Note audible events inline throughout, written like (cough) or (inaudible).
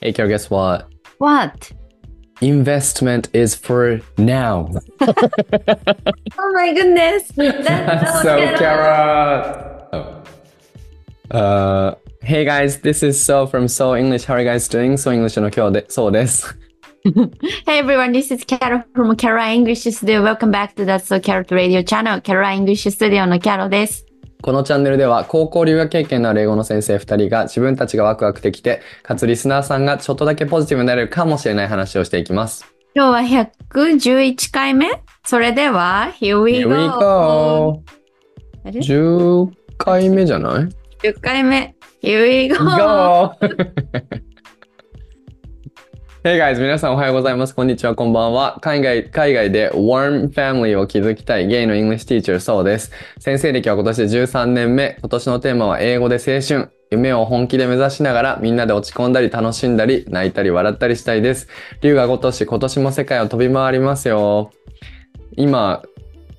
Hey, Carol, guess what? What? Investment is for now. (laughs) Oh my goodness. That's (laughs) so, Carol. Kara. Oh. Uh, hey guys, this is So from So English. How are you guys doing? So English の今日で、そうです。 (laughs) Hey everyone, this is Carol from Carol English Studio. Welcome back to That's So Carol Radio Channel. Carol English Studio の Carol です。 このチャンネルでは高校留学経験のある英語の先生2人が自分たちがワクワクできて、かつリスナーさんがちょっとだけポジティブになれるかもしれない話をしていきます。今日は111回目それでは、Here we Here go! we go! あれ？10回目じゃない ?10 回目。Here we go! Go! Hey guys! 皆さんおはようございます。こんにちは、こんばんは。海外、海外で Warm Family を築きたいゲイの English Teacher そうです。先生歴は今年で13年目。今年のテーマは英語で青春。夢を本気で目指しながらみんなで落ち込んだり楽しんだり泣いたり笑ったりしたいです。龍が如し今年も世界を飛び回りますよ。今、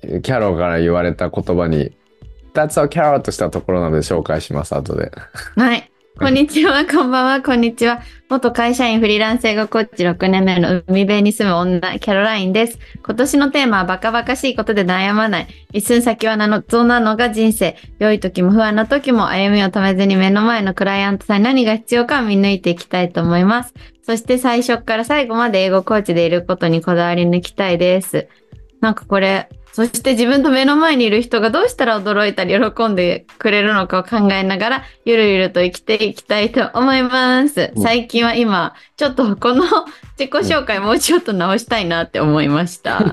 キャロから言われた言葉に That's so Carol としたところなので紹介します、後で。はい。こんにちは、こんばんは、こんにちは。元会社員フリーランス英語コーチ6年目の海辺に住む女、キャロラインです。今年のテーマはバカバカしいことで悩まない。一寸先は謎なのが人生。良い時も不安な時も歩みを止めずに目の前のクライアントさんに何が必要か見抜いていきたいと思います。そして最初から最後まで英語コーチでいることにこだわり抜きたいです。なんかこれ、そして自分と目の前にいる人がどうしたら驚いたり喜んでくれるのかを考えながら、ゆるゆると生きていきたいと思います。うん最近は今、ちょっとこの自己紹介もうちょっと直したいなって思いました。(laughs)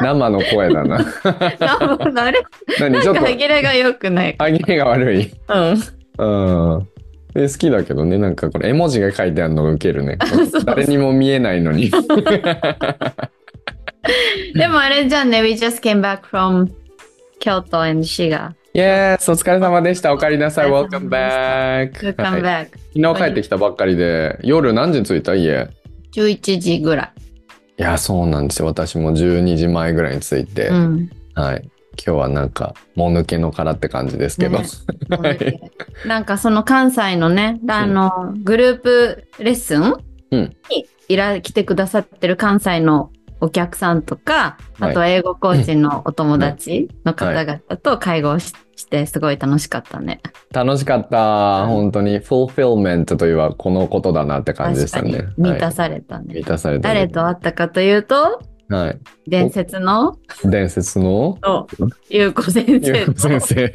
生の声だな。なんかあれなんか歯切れが良くない。歯切れが悪い。うん。うん。え好きだけどね、なんかこれ絵文字が書いてあるのがウケるね。(laughs) 誰にも見えないのに。(laughs) でもあれじゃんね、We just came back from 京都 and Shiga. Yes! お疲れ様でした。お帰りなさい。Welcome back! Welcome はい back. 昨日帰ってきたばっかりで、夜何時に着いた？家11時ぐらい。いや、そうなんですよ。私も12時前ぐらいに着いて、うん。はい。今日はなんか、もぬけの殻って感じですけど。ねはいなんかその関西のね、あの、グループレッスンうんにいら来てくださってる関西のお客さんとか、はいあとは英語コーチのお友達の方々と会合ししてすごい楽しかったね。楽しかった。本当に。フ l フィルメントというはこのことだなって感じでしたね。満たはいされたね。満たされた。誰と会ったかというと、はい。伝説の？伝説の？とゆうこ先ゆ生うこ先生。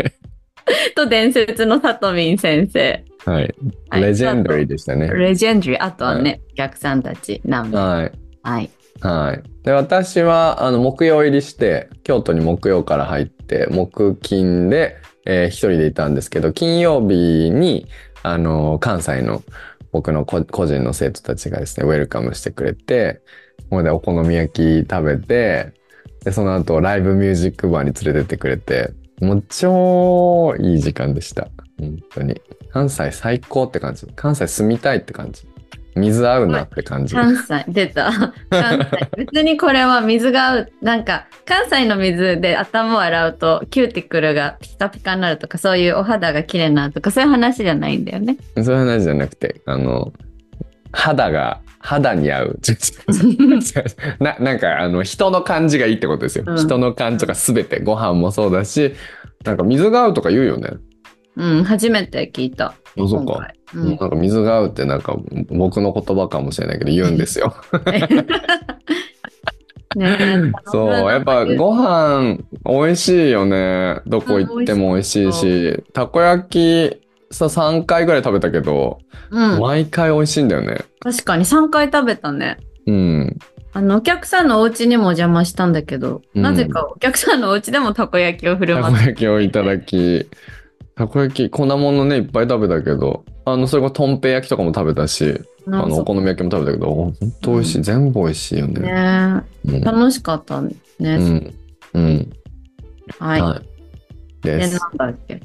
とと伝説のさとみん先生。はい。はいレジェンダリーでしたね。レジェンドリー、あとはね、お客さんたち何名。はい。はい。はい。で、私は、あの、木曜入りして、京都に木曜から入って、木金で、えー一人でいたんですけど、金曜日に、あの、関西の僕の個人の生徒たちがですね、ウェルカムしてくれて、ここでお好み焼き食べて、で、その後、ライブミュージックバーに連れてってくれて、もう超いい時間でした。本当に。関西最高って感じ。関西住みたいって感じ。水合うなって感じ。関西、出た。関西。別にこれは水が合う、なんか、関西の水で頭を洗うと、キューティクルがピカピカになるとか、そういうお肌が綺麗になるとか、そういう話じゃないんだよね。そういう話じゃなくて、あの、肌が、肌に合う。(laughs) (laughs) ななんか、あの、人の感じがいいってことですよ。うん人の感じとかすべて、ご飯もそうだし、なんか水が合うとか言うよね。うん、初めて聞いた。あそうか。うなんん、か水が合うってなんか僕の言葉かもしれないけど言うんですよ。ねえそう、やっぱご飯美味しいよね。どこ行っても美味しいうんし、たこ焼きさ3回ぐらい食べたけど、うん、毎回美味しいんだよね。確かに3回食べたね。うん。あの、お客さんのお家にもお邪魔したんだけど、うんなぜかお客さんのお家でもたこ焼きを振るたこ舞って。焼きをいただき、たこ焼き、粉物ね、いっぱい食べたけど、あの、それこそとんぺ焼きとかも食べたし、あの、お好み焼きも食べたけど、ほんと美味しい。うん全部美味しいよね。ねうん楽しかったね。うん。うん。はい。はい。で、なん。だっけ？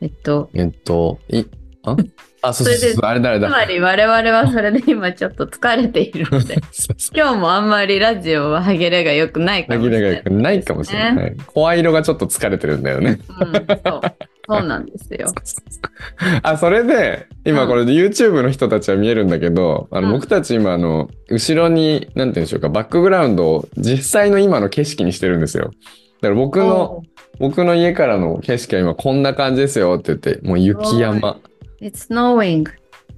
えっと、えっと、い、あ？あ、そうそうそれでそう、あれだあれだ。つまり我々はそれで今ちょっと疲れているので、(laughs) そうそう今日もあんまりラジオは歯切れが良くないかも歯切しれない。れが良くないかもしれない。声色がちょっと疲れてるんだよね。うん、そう。そうなんですよ。(laughs) あ、それで、今これで YouTube の人たちは見えるんだけど、あの、うん僕たち今、あの、後ろに、なんて言うんでしょうか、バックグラウンドを実際の今の景色にしてるんですよ。だから僕の、僕の家からの景色は今こんな感じですよって言って、もう雪山。It's snowing.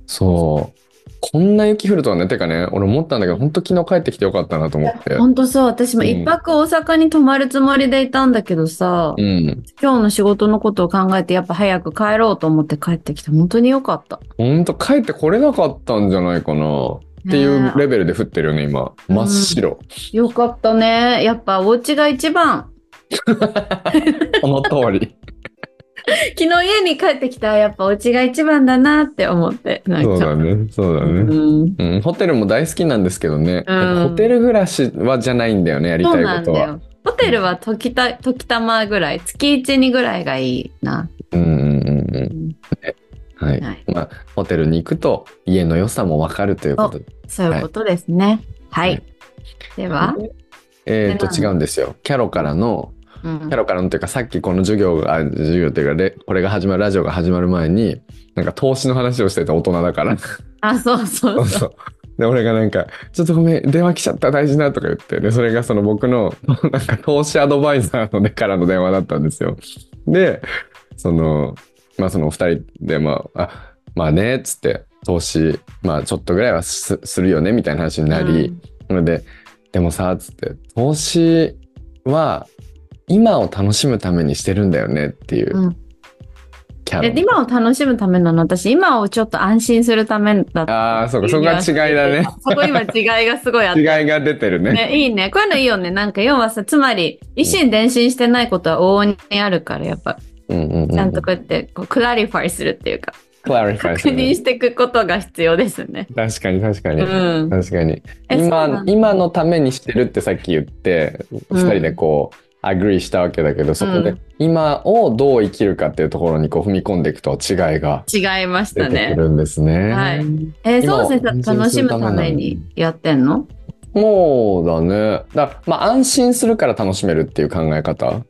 そう。こんな雪降るとはね、てかね、俺思ったんだけど、本当昨日帰ってきてよかったなと思って。本当そう。私もうん一泊大阪に泊まるつもりでいたんだけどさ、うん。今日の仕事のことを考えてやっぱ早く帰ろうと思って帰ってきて本当によかった。本当帰ってこれなかったんじゃないかな。っていうねレベルで降ってるよね、今。真っ白。えよかったね。やっぱお家が一番。(laughs) この通り。(laughs) 昨日家に帰ってきたらやっぱお家が一番だなって思って。そうだね。そうだね。うんうん、ホテルも大好きなんですけどね、うんホテル暮らしはじゃないんだよね、やりたことは。ないんだよ。ホテルは時た時たまぐらい、月1、2ぐらいがいいな。うんうんうんはい。はいまあ、ホテルに行くと家の良さもわかるということで。そういうことですね。はい。はいでは、えっ、と、で違うんですよ。キャロからの、うんキャロからのというか、さっきこの授業が、あ授業というかレ、これが始まる、ラジオが始まる前に、なんか投資の話をしてた大人だから。あ、そうそそううそ。そうう。で、俺がなんか、ちょっとごめん、電話来ちゃった、大事なとか言って、で、それがその僕の、なんか投資アドバイザーのね、からの電話だったんですよ。で、その、まあそのお二人で、まあ、あ、まあね、つって、投資、まあちょっとぐらいはすするよね、みたいな話になり、それで、でもさ、つって、投資は、今を楽しむためにしてるんだよねっていううんキャラ。え今を楽しむためなの？私今をちょっと安心するためだったああ、そうか、そこが違いだね。そこ今違いがすごいあって違いが出てるね。ね、いいね。こういうのいいよね。なんか要はさ、つまり、以心伝心してないことは往々にあるから、やっぱ、うんうんうん。ちゃんとこうやって、こう、 clarify するっていうか、 clarify 確するね認していくことが必要ですね。確かに確かに。うん。確かに。今今のためにしてるってさっき言って、うん二人でこう、 agree したわけだけど、そこでうん今をどう生きるかっていうところにこう踏み込んでいくと違いが違いましたね。るんですね。はいえー、そう先生、楽しむためにやってんの？もうだね。だまあ安心するから楽しめるっていう考え方。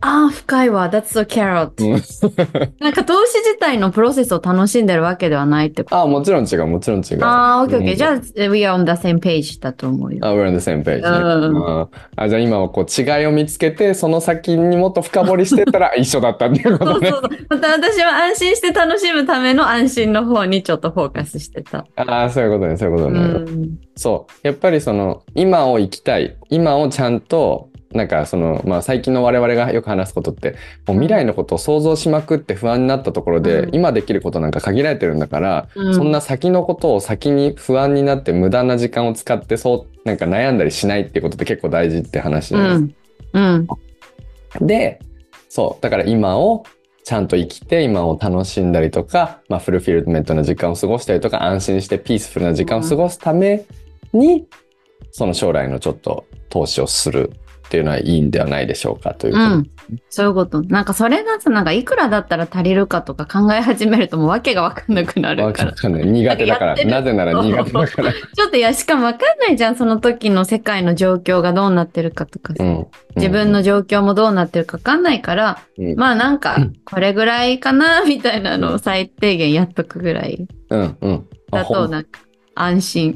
ああ、深いわ。That's so carrot. うんなんか投資自体のプロセスを楽しんでるわけではないってこと？あもちろん違う、もちろん違う。ああ、オッケーオッケー。うんじゃあ、we are on the same page だと思うよ。あ、we're on the same page ね、うんああじゃあ今はこう違いを見つけて、その先にもっと深掘りしてったら一緒だったっていうことね。そうそうそう。また私は安心して楽しむための安心の方にちょっとフォーカスしてた。ああ、そういうことね、そういうことうね。ん。そう。やっぱりその、今を生きたい。今をちゃんと、なんかその、まあ最近の我々がよく話すことって、もう未来のことを想像しまくって不安になったところで、うん今できることなんか限られてるんだから、うんそんな先のことを先に不安になって無駄な時間を使って、そう、なんか悩んだりしないってことって結構大事って話じゃないですかうん。うん。で、そう、だから今をちゃんと生きて、今を楽しんだりとか、まあ、フルフィルメントな時間を過ごしたりとか、安心してピースフルな時間を過ごすために、その将来のちょっと投資をするっていうのはいいんではないでしょうかということうん。そういうこと。なんかそれがさ、なんかいくらだったら足りるかとか考え始めるともう訳がわかんなくなるわから。かんない。苦手だから。なぜなら苦手だから。ちょっといや、しかもわかんないじゃん。その時の世界の状況がどうなってるかとかさうん。自分の状況もどうなってるかわかんないから、うん、まあなんかうん、(laughs) これぐらいかな、みたいなのを最低限やっとくぐらいうん、うん。あだとなんか安心。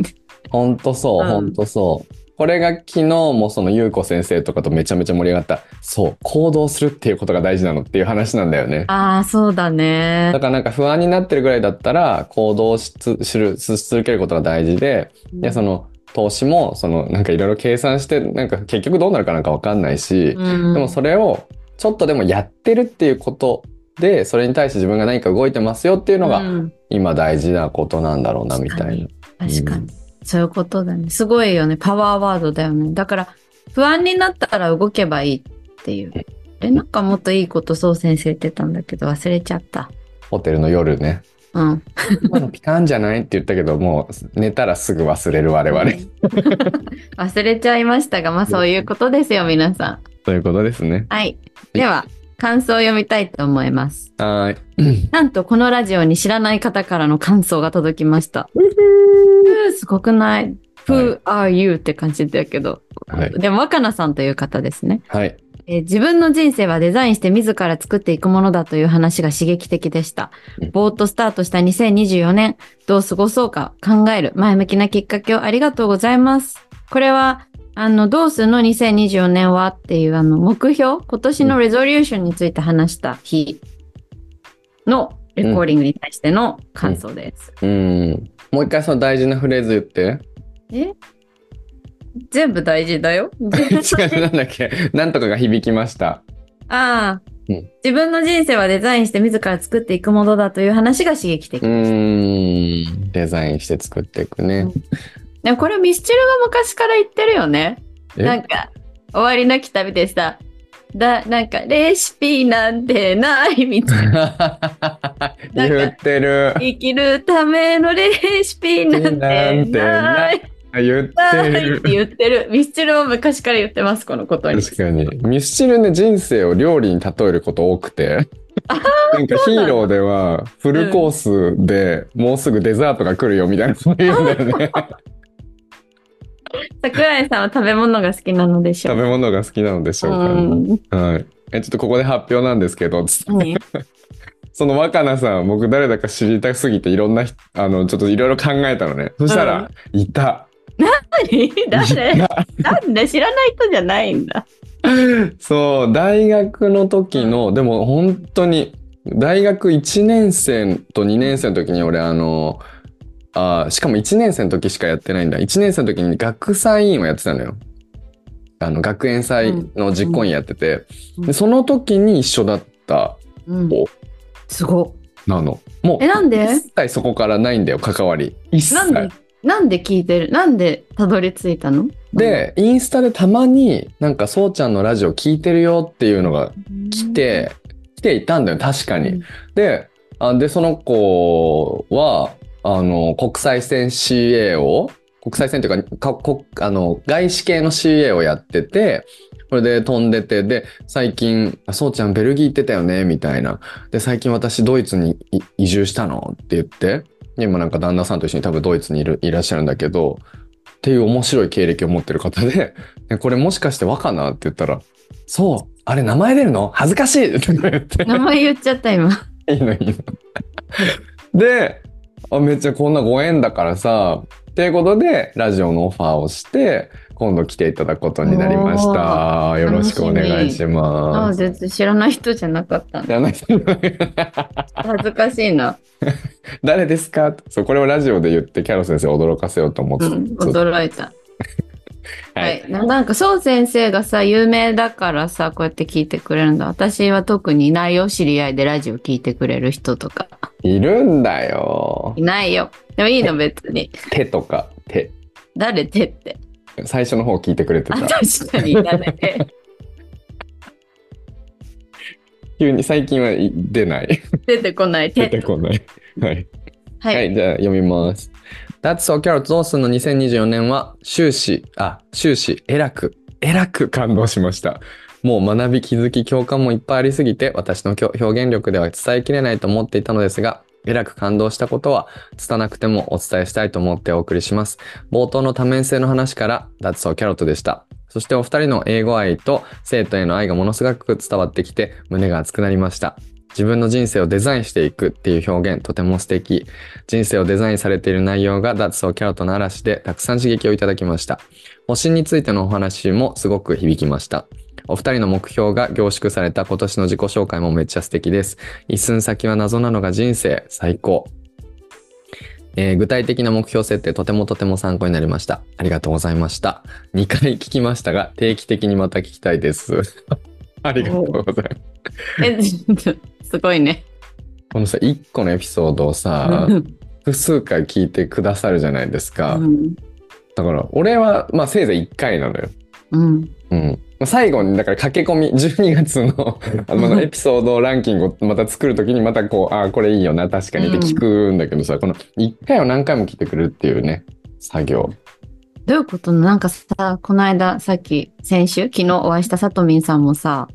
ほんとそう、うんほんとそう。これが昨日もその優子先生とかとめちゃめちゃ盛り上がった。そう、行動するっていうことが大事なのっていう話なんだよね。ああ、そうだねだ。からなんか不安になってるぐらいだったら行動しつするし続けることが大事で、で、その投資もそのなんかいろいろ計算して、なんか結局どうなるかなんかわかんないし、うんでもそれをちょっとでもやってるっていうことで、それに対して自分が何か動いてますよっていうのがうん今大事なことなんだろうなみたいな。確かに。そういうことだね。すごいよね。パワーワードだよね。だから、不安になったら動けばいいっていう。え、なんかもっといいことそう先生言ってたんだけど忘れちゃった。ホテルの夜ね。うん。今のピカンじゃないって言ったけど、もう寝たらすぐ忘れる我々。(laughs) 忘れちゃいましたが、まあそういうことですよ、皆さん。ということですね。はい。では、感想を読みたいと思います。はーい。なんと、このラジオに知らない方からの感想が届きました。すごくない、?Who are you? って感じだけど。はい。でも、若菜さんという方ですね。はい。えー自分の人生はデザインして自ら作っていくものだという話が刺激的でしたうん。ぼーっとスタートした2024年、どう過ごそうか考える前向きなきっかけをありがとうございます。これは、あの、どうするの？2024年はっていうあの目標、今年のレゾリューションについて話した日のレコーディングに対しての感想です。うん。もう一回その大事なフレーズ言って。え？全部大事だよ。(laughs) 違う、なんだっけ？なんとかが響きました。ああ、うん自分の人生はデザインして自ら作っていくものだという話が刺激的。うーん。デザインして作っていくね。でもこれミスチルが昔から言ってるよね。え？なんか、終わりなき旅でさ、だ、なんか、レシピなんてないみたいな。(laughs) 言ってる。生きるためのレシピなんてないい。言ってる。言ってる。ミスチルも昔から言ってます、このことに。確かに。ミスチルね、人生を料理に例えること多くて。なんかヒーローではフルコースでもうすぐデザートが来るよみたいなこと言うんだよね。桜井さんは食べ物が好きなのでしょう。食べ物が好きなのでしょうか、うん。はい。え、ちょっとここで発表なんですけど、(laughs) その若菜さん、僕誰だか知りたすぎていろんな人、あの、ちょっといろいろ考えたのね。そしたら、いた。何？い誰たなんで知らない人じゃないんだ。そう、大学の時の、でも本当に、大学1年生と2年生の時に俺、あの、あーしかも1年生の時しかやってないんだ。1年生の時に学祭委員をやってたのよ。あの、学園祭の実行委員やってて、うんでその時に一緒だったうんお。すごなの。もう、え、なんで？一切そこからないんだよ、関わり。一切。なんで？なんで聞いてる？なんでたどり着いたの？で、インスタでたまになんかそうちゃんのラジオ聞いてるよっていうのが来、て、来ていたんだよ、確かに。うんで、あで、その子は、あの、国際線 CA を、国際線というか、かこあの、外資系の CA をやってて、それで飛んでて、で、最近、あそうちゃんベルギー行ってたよね、みたいな。で、最近私ドイツにい移住したの？って言って、で今なんか旦那さんと一緒に多分ドイツにいるいらっしゃるんだけど、っていう面白い経歴を持ってる方で、でこれもしかして若菜？って言ったら、そう、あれ名前出るの？恥ずかしいって言って。名前言っちゃった今。(laughs) いいのいいの。で、あめっちゃこんなご縁だからさ、っていうことで、ラジオのオファーをして、今度来ていただくことになりました。よろしくお願いしああ、ます。全然知らない人じゃなかったんだ。じゃない恥ずかしいな。誰ですか？そう、これをラジオで言って、キャロ先生を驚かせようと思ってた。うん、驚いた。(laughs) は (laughs) はいい。ななんか、そう先生がさ、有名だからさ、こうやって聞いてくれるんだ。私は特にいないよ、知り合いでラジオ聞いてくれる人とか。いるんだよい。ないよ。でもいいの、別に。手とか、手。誰手って？最初の方聞いてくれてあ、た。確かに、誰手。急に最近はい出ない。(laughs) 出てこない出手。てこない。はい。は。はいい、じゃあ読みます。That's So Carrot どうすんの？2024年は終始、あ、終始、えらく、えらく感動しました。もう学び、気づき、共感もいっぱいありすぎて、私の表現力では伝えきれないと思っていたのですが、えらく感動したことは、拙なくてもお伝えしたいと思ってお送りします。冒頭の多面性の話から、That's So Carrot でした。そしてお二人の英語愛と生徒への愛がものすごく伝わってきて、胸が熱くなりました。自分の人生をデザインしていくっていう表現、とても素敵。人生をデザインされている内容が That's So Carrot の嵐でたくさん刺激をいただきました。保身についてのお話もすごく響きました。お二人の目標が凝縮された今年の自己紹介もめっちゃ素敵です。一寸先は謎なのが人生、最高。えー具体的な目標設定とてもとても参考になりました。ありがとうございました。2回聞きましたが、定期的にまた聞きたいです。(laughs) ありがとうございます。え、すごいね。このさ、1個のエピソードをさ、複数回聞いてくださるじゃないですか。うん。だから、俺は、まあ、せいぜい1回なのよ。うん。うん。まあ最後に、だから駆け込み、12月のあのエピソードランキングをまた作るときにまたこう、ああ、これいいよな、確かにって聞くんだけどさ、この1回を何回も聞いてくれるっていうね、作業。どういうことなんかさ、この間、さっき、先週、昨日お会いしたさとみんさんもさ、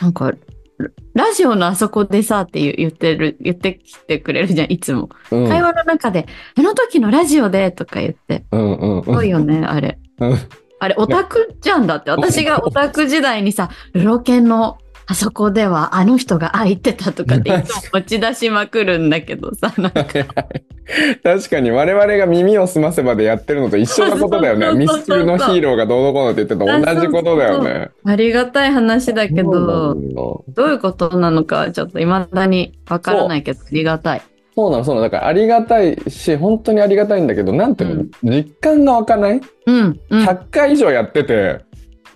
なんか、ララジオのあそこでさって言ってる、言ってきてくれるじゃん、いつも。うん。会話の中で、あの時のラジオでとか言って。うんうんすごいよね、あれ。うん。あれ、オタクじゃんだって。私がオタク時代にさ、ルロケンのあそこではあの人が空いてたとかって (laughs) いつも持ち出しまくるんだけどさ、なんか (laughs) 確かに我々が耳を澄ませばでやってるのと一緒なことだよね。(laughs) ミスチルのヒーローがどうのこうのって言ってたと同じことだよね。ありがたい話だけど、どういうことなのかちょっと未だにわからないけど、ありがたい。そうなの、そうなの。だからありがたいし、本当にありがたいんだけど、なんていうの、実感が湧かない？うん、うん。?100 回以上やってて、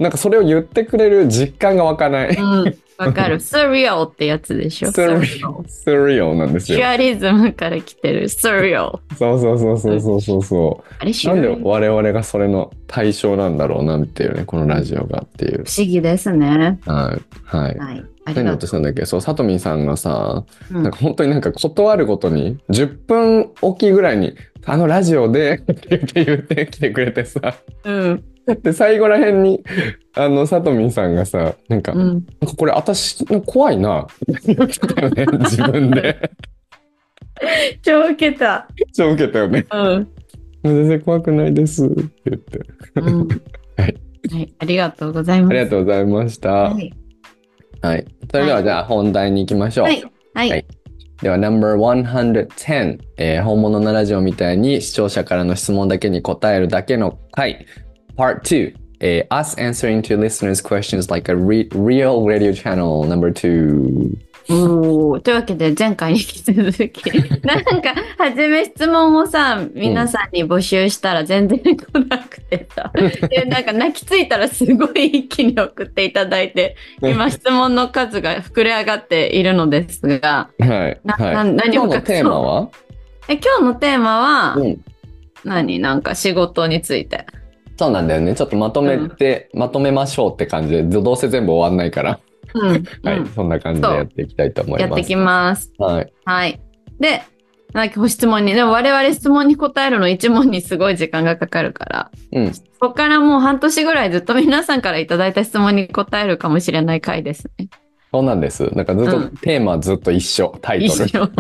なんかそれを言ってくれる実感が湧かない。うん、わかる。スリオってやつでしょ。スリオ、スリオなんですよ。シュアリズムから来てるスリオ。そうそうそうそうそうそうそう。あれなんで我々がそれの対象なんだろうなっていうね、このラジオがっていう。思議ですね。はい。はい。はい。何がとしたんだっけ？そう、さとみんさんがさ、う。うんなんか本当になんか断るごとに、10分おきぐらいに、あのラジオでって言って言ってきてくれてさ、うん。で、最後らへんに、あの、さとみんさんがさ、なんか、うん。なんかこれ私の怖いな、って言ってたよね、自分で。超受けた。超受けたよね。うん。全然怖くないですって言って。うん。(laughs) はい。はい。ありがとうございます。ありがとうございました。は。はいい。それではじゃあ本題に行きましょう。はい。はい。はいでは、No.110、えー本物のラジオみたいに視聴者からの質問だけに答えるだけの回。Part 2、えー Us answering to listeners' questions like a re- real radio channel No.2。おーというわけで前回に引き続き (laughs) なんか初め質問をさ皆さんに募集したら全然来なくてさ、(laughs) でなんか泣きついたらすごい一気に送っていただいて今質問の数が膨れ上がっているのですがはい。なはい。な何を今日のテーマは？え今日のテーマは、うん。何？なんか仕事について。そうなんだよね。ちょっとまとめて、まとめましょうって感じで、どどうせ全部終わんないから。うん (laughs) はい。うんそんな感じでやっていきたいと思います。やってきます。はい。はい。で、なんかご質問に、でも我々質問に答えるの一問にすごい時間がかかるから、うん。そこからもう半年ぐらいずっと皆さんからいただいた質問に答えるかもしれない回ですね。そうなんです。なんかずっと、うんテーマはずっと一緒。タイトル。一緒。(laughs) (laughs)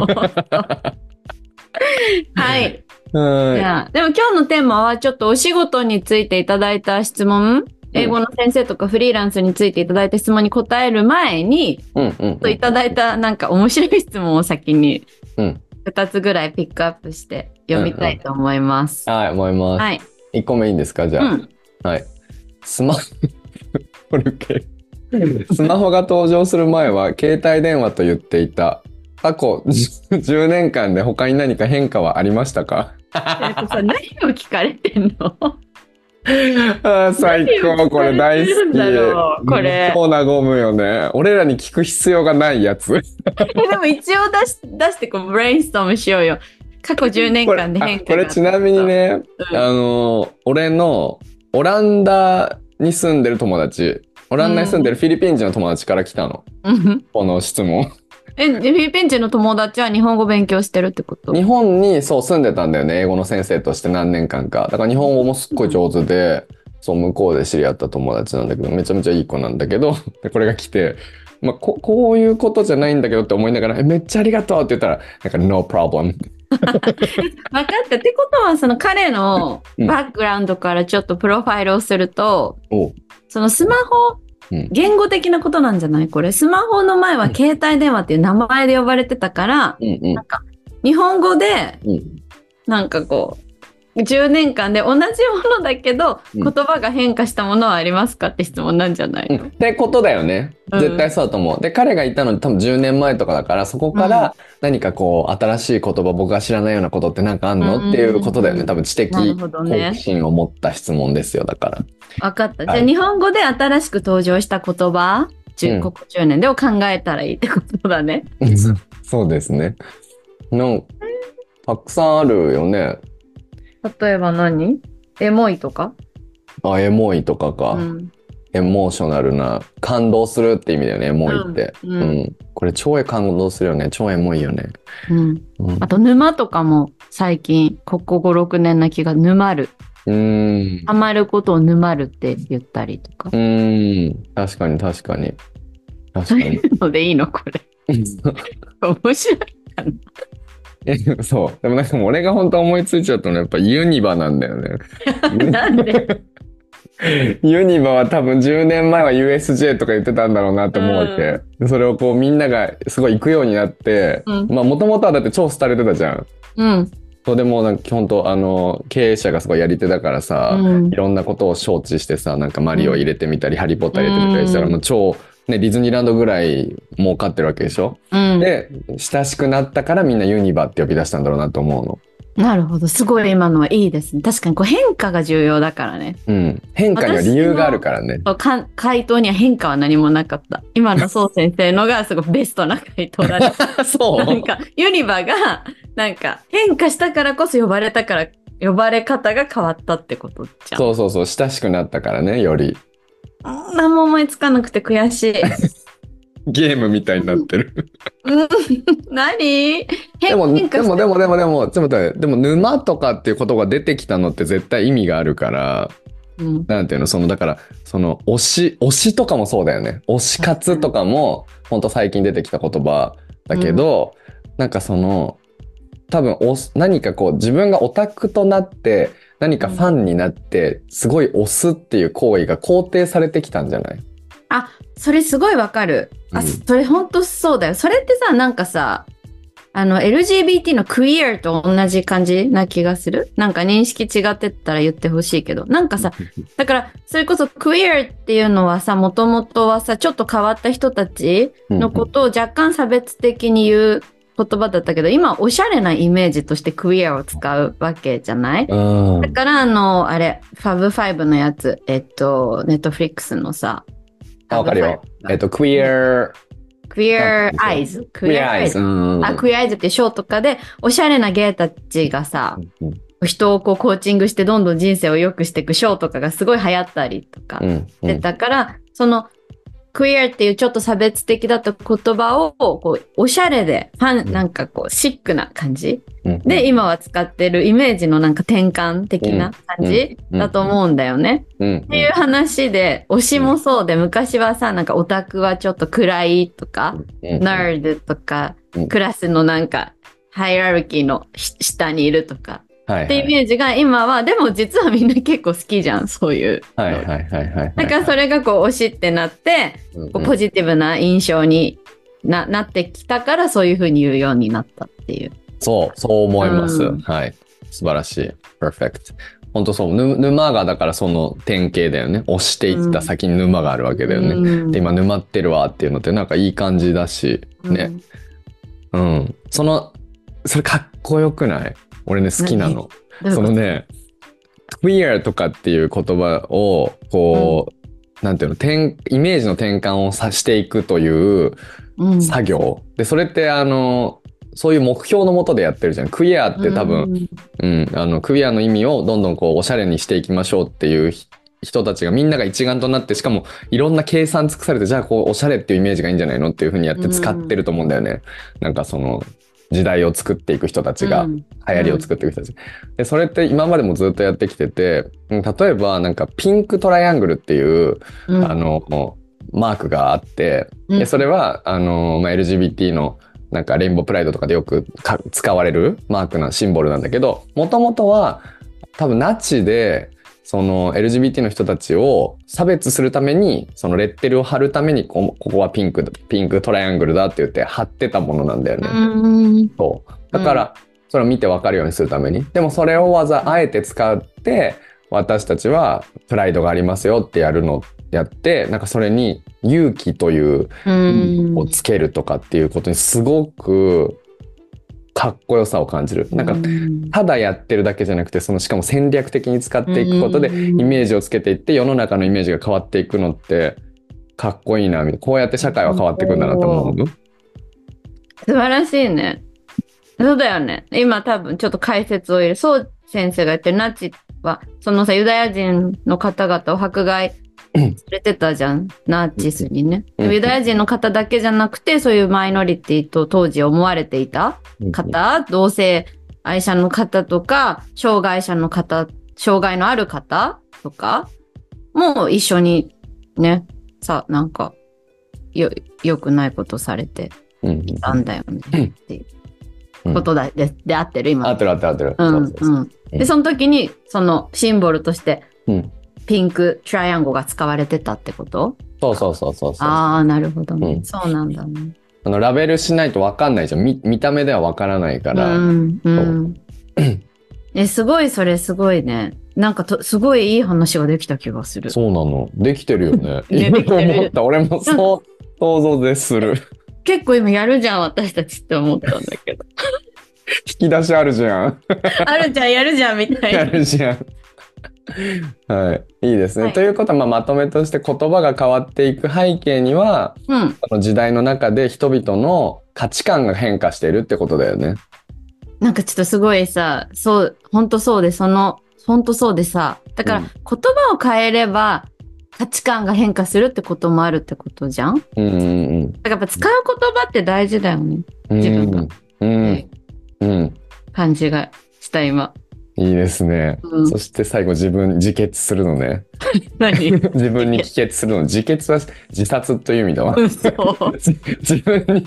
はい。はいじゃあでも今日のテーマはちょっとお仕事についていただいた質問、英語の先生とかフリーランスについていただいた質問に答える前に、うんうんうんちょっといただいたなんか面白い質問を先にうん2つぐらいピックアップして読みたいと思います。はい、思います。はい。1個目いいんですか？じゃあ。うん。はい。スマホ、(laughs) スマホが登場する前は携帯電話と言っていた。過去10年間で他に何か変化はありましたか？えっとさ、何を聞かれてんの？あー最高、これ大好き。何を聞かれてるんだろうこれ超和むよね。俺らに聞く必要がないやつ。えでも一応出し出してこうブレインストームしようよ。過去10年間で変化これちなみにね、うんあのー俺のオランダに住んでる友達、オランダに住んでるフィリピン人の友達から来たの。うんこの質問。え、フィリピン人の友達は日本語勉強してるってこと？日本にそう住んでたんだよね。英語の先生として何年間か。だから日本語もすっごい上手で、そう向こうで知り合った友達なんだけど、めちゃめちゃいい子なんだけど、(laughs) でこれが来て、まあ、ここういうことじゃないんだけどって思いながら、えめっちゃありがとうって言ったら、なんか no problem。(laughs) 分かった。ってことは、その彼のうんバックグラウンドからちょっとプロファイルをすると、おそのスマホ、うん言語的なことなんじゃない？これ。スマホの前は携帯電話っていう名前で呼ばれてたから、うんうんなんか日本語でうん。なんかこう、10年間で同じものだけど、うん言葉が変化したものはありますかって質問なんじゃないうんってことだよね。うん絶対そうだと思う。で、彼がいたの多分10年前とかだから、そこから何かこう、新しい言葉、僕が知らないようなことってなんかあんの、うんっていうことだよね。多分知的好奇心を持った質問ですよ、だから。分かった。じゃはいあ日本語で新しく登場した言葉、10うんここ10年でを考えたらいいってことだね。(laughs) そうですね。のたくさんあるよね。例えば何？エモいとか、あ、エモいとかか。うんエモーショナルな、感動するって意味だよね、エモいって。ううんん。これ超感動するよね。超エモいよね。うん、うん。あと沼とかも最近ここ56年な気が沼るうーんハマることを沼るって言ったりとかうーん。確かに確かに。確かに。(laughs) そういうのでいいの？これ (laughs) 面白いえ (laughs) そう。でもなんかもう俺が本当思いついちゃったのはやっぱユニバなんだよね。なんで？(laughs) ユニバは多分10年前は USJ とか言ってたんだろうなって思うわけ。それをこうみんながすごい行くようになって、うんまあもともとはだって超廃れてたじゃん。うん。そうでもなんか本当あの経営者がすごいやり手だからさ、うんいろんなことを承知してさなんかマリオ入れてみたり、ハリー・ポッター入れてみたりしたら、うんもう超、ね、ディズニーランドぐらい儲かってるわけでしょ、うん。で親しくなったからみんなユニバって呼び出したんだろうなと思うの。なるほど。すごい今のはいいですね。確かにこう変化が重要だからね。うん、変化には理由があるからね。か回答には変化は何もなかった。今の宋先生のがすごいベストな回答だね。(laughs) そう？なんかユニバがなんか変化したからこそ呼ばれたから呼ばれ方が変わったってことじゃん。そうそうそう親しくなったからねよりうん何も思いつかなくて悔しい。(laughs) ゲームみたいになってる。うん (laughs) 何？でもでもでもでもでもちょっと待ってでも沼とかっていう言葉が出てきたのって絶対意味があるから。うんなんていうのそのだからその推し推しとかもそうだよね推し活とかもほんと最近出てきた言葉だけど、なんかその多分お何かこう自分がオタクとなって何かファンになってすごい推すっていう行為が肯定されてきたんじゃない？それすごいわかる。あ、うんそれ本当そうだよ。それってさ、なんかさ、あの、LGBT のクイアと同じ感じな気がする？なんか認識違ってたら言ってほしいけど。なんかさ、(laughs) だから、それこそクイアっていうのはさ、もともとはさ、ちょっと変わった人たちのことを若干差別的に言う言葉だったけど、今、おしゃれなイメージとしてクイアを使うわけじゃない？うん。だから、あの、あれ、 Fab Five のやつ、えっと、ネットフリックスのさ、あわかるよ。えっと queer Queer Eyes。queer eyes うん。あ、Queer Eyes っていうショーとかで、おしゃれなゲイたちがさ、うん。人をこうコーチングしてどんどん人生を良くしていくショーとかがすごい流行ったりとかうんうん。してたから、その、queer っていうちょっと差別的だった言葉を、こう、おしゃれで、ファうん。ン、なんかこう、シックな感じ。うん。で、今は使ってるイメージのなんか転換的な感じうん。だと思うんだよね。うん。っていう話で、推しもそうで、昔はさ、なんかオタクはちょっと暗いとか、うん。ナードとか、うん。クラスのなんか、ハイラルキーのし下にいるとか、はいってイメージが今は、でも実はみんな結構好きじゃん、そういう。はいはいはいはいはいだからそれがこう推しってなって、うんこうポジティブな印象にななってきたから、そういうふうに言うようになったっていう。そう、そう思います。うんはい。素晴らしい。perfect。本当そう。ぬ沼がだからその典型だよね。押していった先に沼があるわけだよね。うんで、今沼ってるわっていうのってなんかいい感じだし、ね。うん。その、それかっこよくない？俺ね、好きなの。そのね、queer とかっていう言葉を、こう、なんていうの、転イメージの転換をさしていくといううん作業。で、それってあの、そういう目標のもとでやってるじゃん。クイアって多分、うん、あの、クイアの意味をどんどんこう、おしゃれにしていきましょうっていうひ人たちがみんなが一丸となって、しかもいろんな計算尽くされて、じゃあこう、おしゃれっていうイメージがいいんじゃないのっていうふうにやって使ってると思うんだよね。なんかその、時代を作っていく人たちが、うん。流行りを作っていく人たち。で、それって今までもずっとやってきてて、うん例えばなんかピンクトライアングルっていう、うん。あの、マークがあって、うん。でそれは、あの、まあ、LGBT のなんかレインボープライドとかでよくか使われるマークなシンボルなんだけど、もともとは多分ナチで、その LGBT の人たちを差別するために、そのレッテルを貼るためにこ、ここはピンクだ、ピンクトライアングルだって言って貼ってたものなんだよね。うんそう。だから、それを見て分かるようにするために。でもそれをわざ、あえて使って、私たちはプライドがありますよってやるの、やって、なんかそれに勇気といううんをつけるとかっていうことにすごくかっこよさを感じる。なんか、うんただやってるだけじゃなくて、そのしかも戦略的に使っていくことで、うんイメージをつけていって、世の中のイメージが変わっていくのって、かっこいいな、みたいなこうやって社会は変わっていくんだなと思う。素晴らしいね。そうだよね。今多分ちょっと解説を入れる。そう先生が言ってるナチは、そのさ、ユダヤ人の方々を迫害されてたじゃん。ナチスにね。うんユダヤ人の方だけじゃなくて、そういうマイノリティと当時思われていた方、同性愛者の方とか、障害者の方、障害のある方とかも一緒にね、さ、なんか、よ、良くないことされてうんいたんだよね。っていうことだ、で、で合ってる今。合ってる合ってる合ってる。うん。で、その時に、そのシンボルとして、うんピンクトライアンゴが使われてたってこと？そうそうそうそうそう。あああ、なるほどね。うんそうなんだね。のラベルしないと分かんないじゃん。見見た目では分からないから。うん、うん。(clears throat) え、すごい、それすごいね。なんかと、すごいいい話ができた気がする。そうなの。できてるよね。(laughs) ね今思った。俺もそう想像でする。結構今やるじゃん、私たちって思ったんだけど。(laughs) 引き出しあるじゃん。(laughs) あるじゃん、やるじゃん、みたいあな。るじゃん。はい。いいですね。はいということは、まあ、まとめとして言葉が変わっていく背景には、うん。この時代の中で人々の価値観が変化しているってことだよね。なんかちょっとすごいさ、そう、ほんとそうで、その、ほんとそうでさ、だからうん言葉を変えれば価値観が変化するってこともあるってことじゃん？だかうんうんらやっぱ使う言葉って大事だよね。うん。自分がうん。うん。感じがした今。いいですね。うんそして最後自分自決するのね。(laughs) 何？(laughs) 自分に帰結するの。自決は自殺という意味だわ。嘘。(laughs) 自分に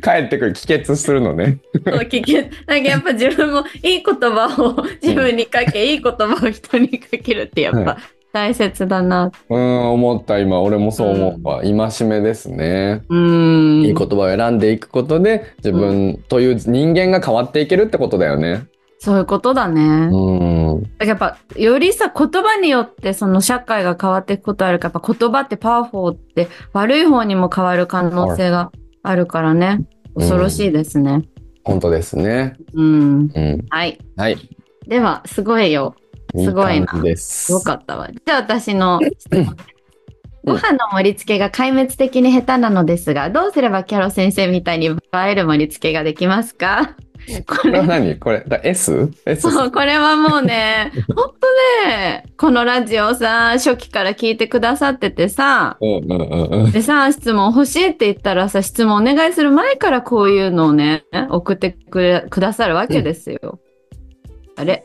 帰ってくる帰結するのね。聞け、なんかやっぱ自分もいい言葉を自分にかけ、いい言葉を人にかけるってやっぱ大切だな。うん、思った今、俺もそう思うわ。戒めですね。うーん。いい言葉を選んでいくことで、自分という人間が変わっていけるってことだよね。そういうことだね。うん。だからやっぱ、よりさ、言葉によってその社会が変わっていくことあるから、やっぱ言葉ってパワフォーって悪い方にも変わる可能性があるからね。恐ろしいですね。本当ですね。うん。うん。はい。はい。では、すごいよ。すごいな感じです。すごかったわ。じゃあ私の質問。うんご飯の盛り付けが壊滅的に下手なのですが、どうすればキャロ先生みたいに映える盛り付けができますか？こ (laughs) これはれ、何？これ、だ S?S? そう、これはもうね、ほんとね、このラジオさ、初期から聞いてくださっててさ、うんうんうんうん。でさ、質問欲しいって言ったらさ、質問お願いする前からこういうのをね、送ってくれくださるわけですよ。あれ、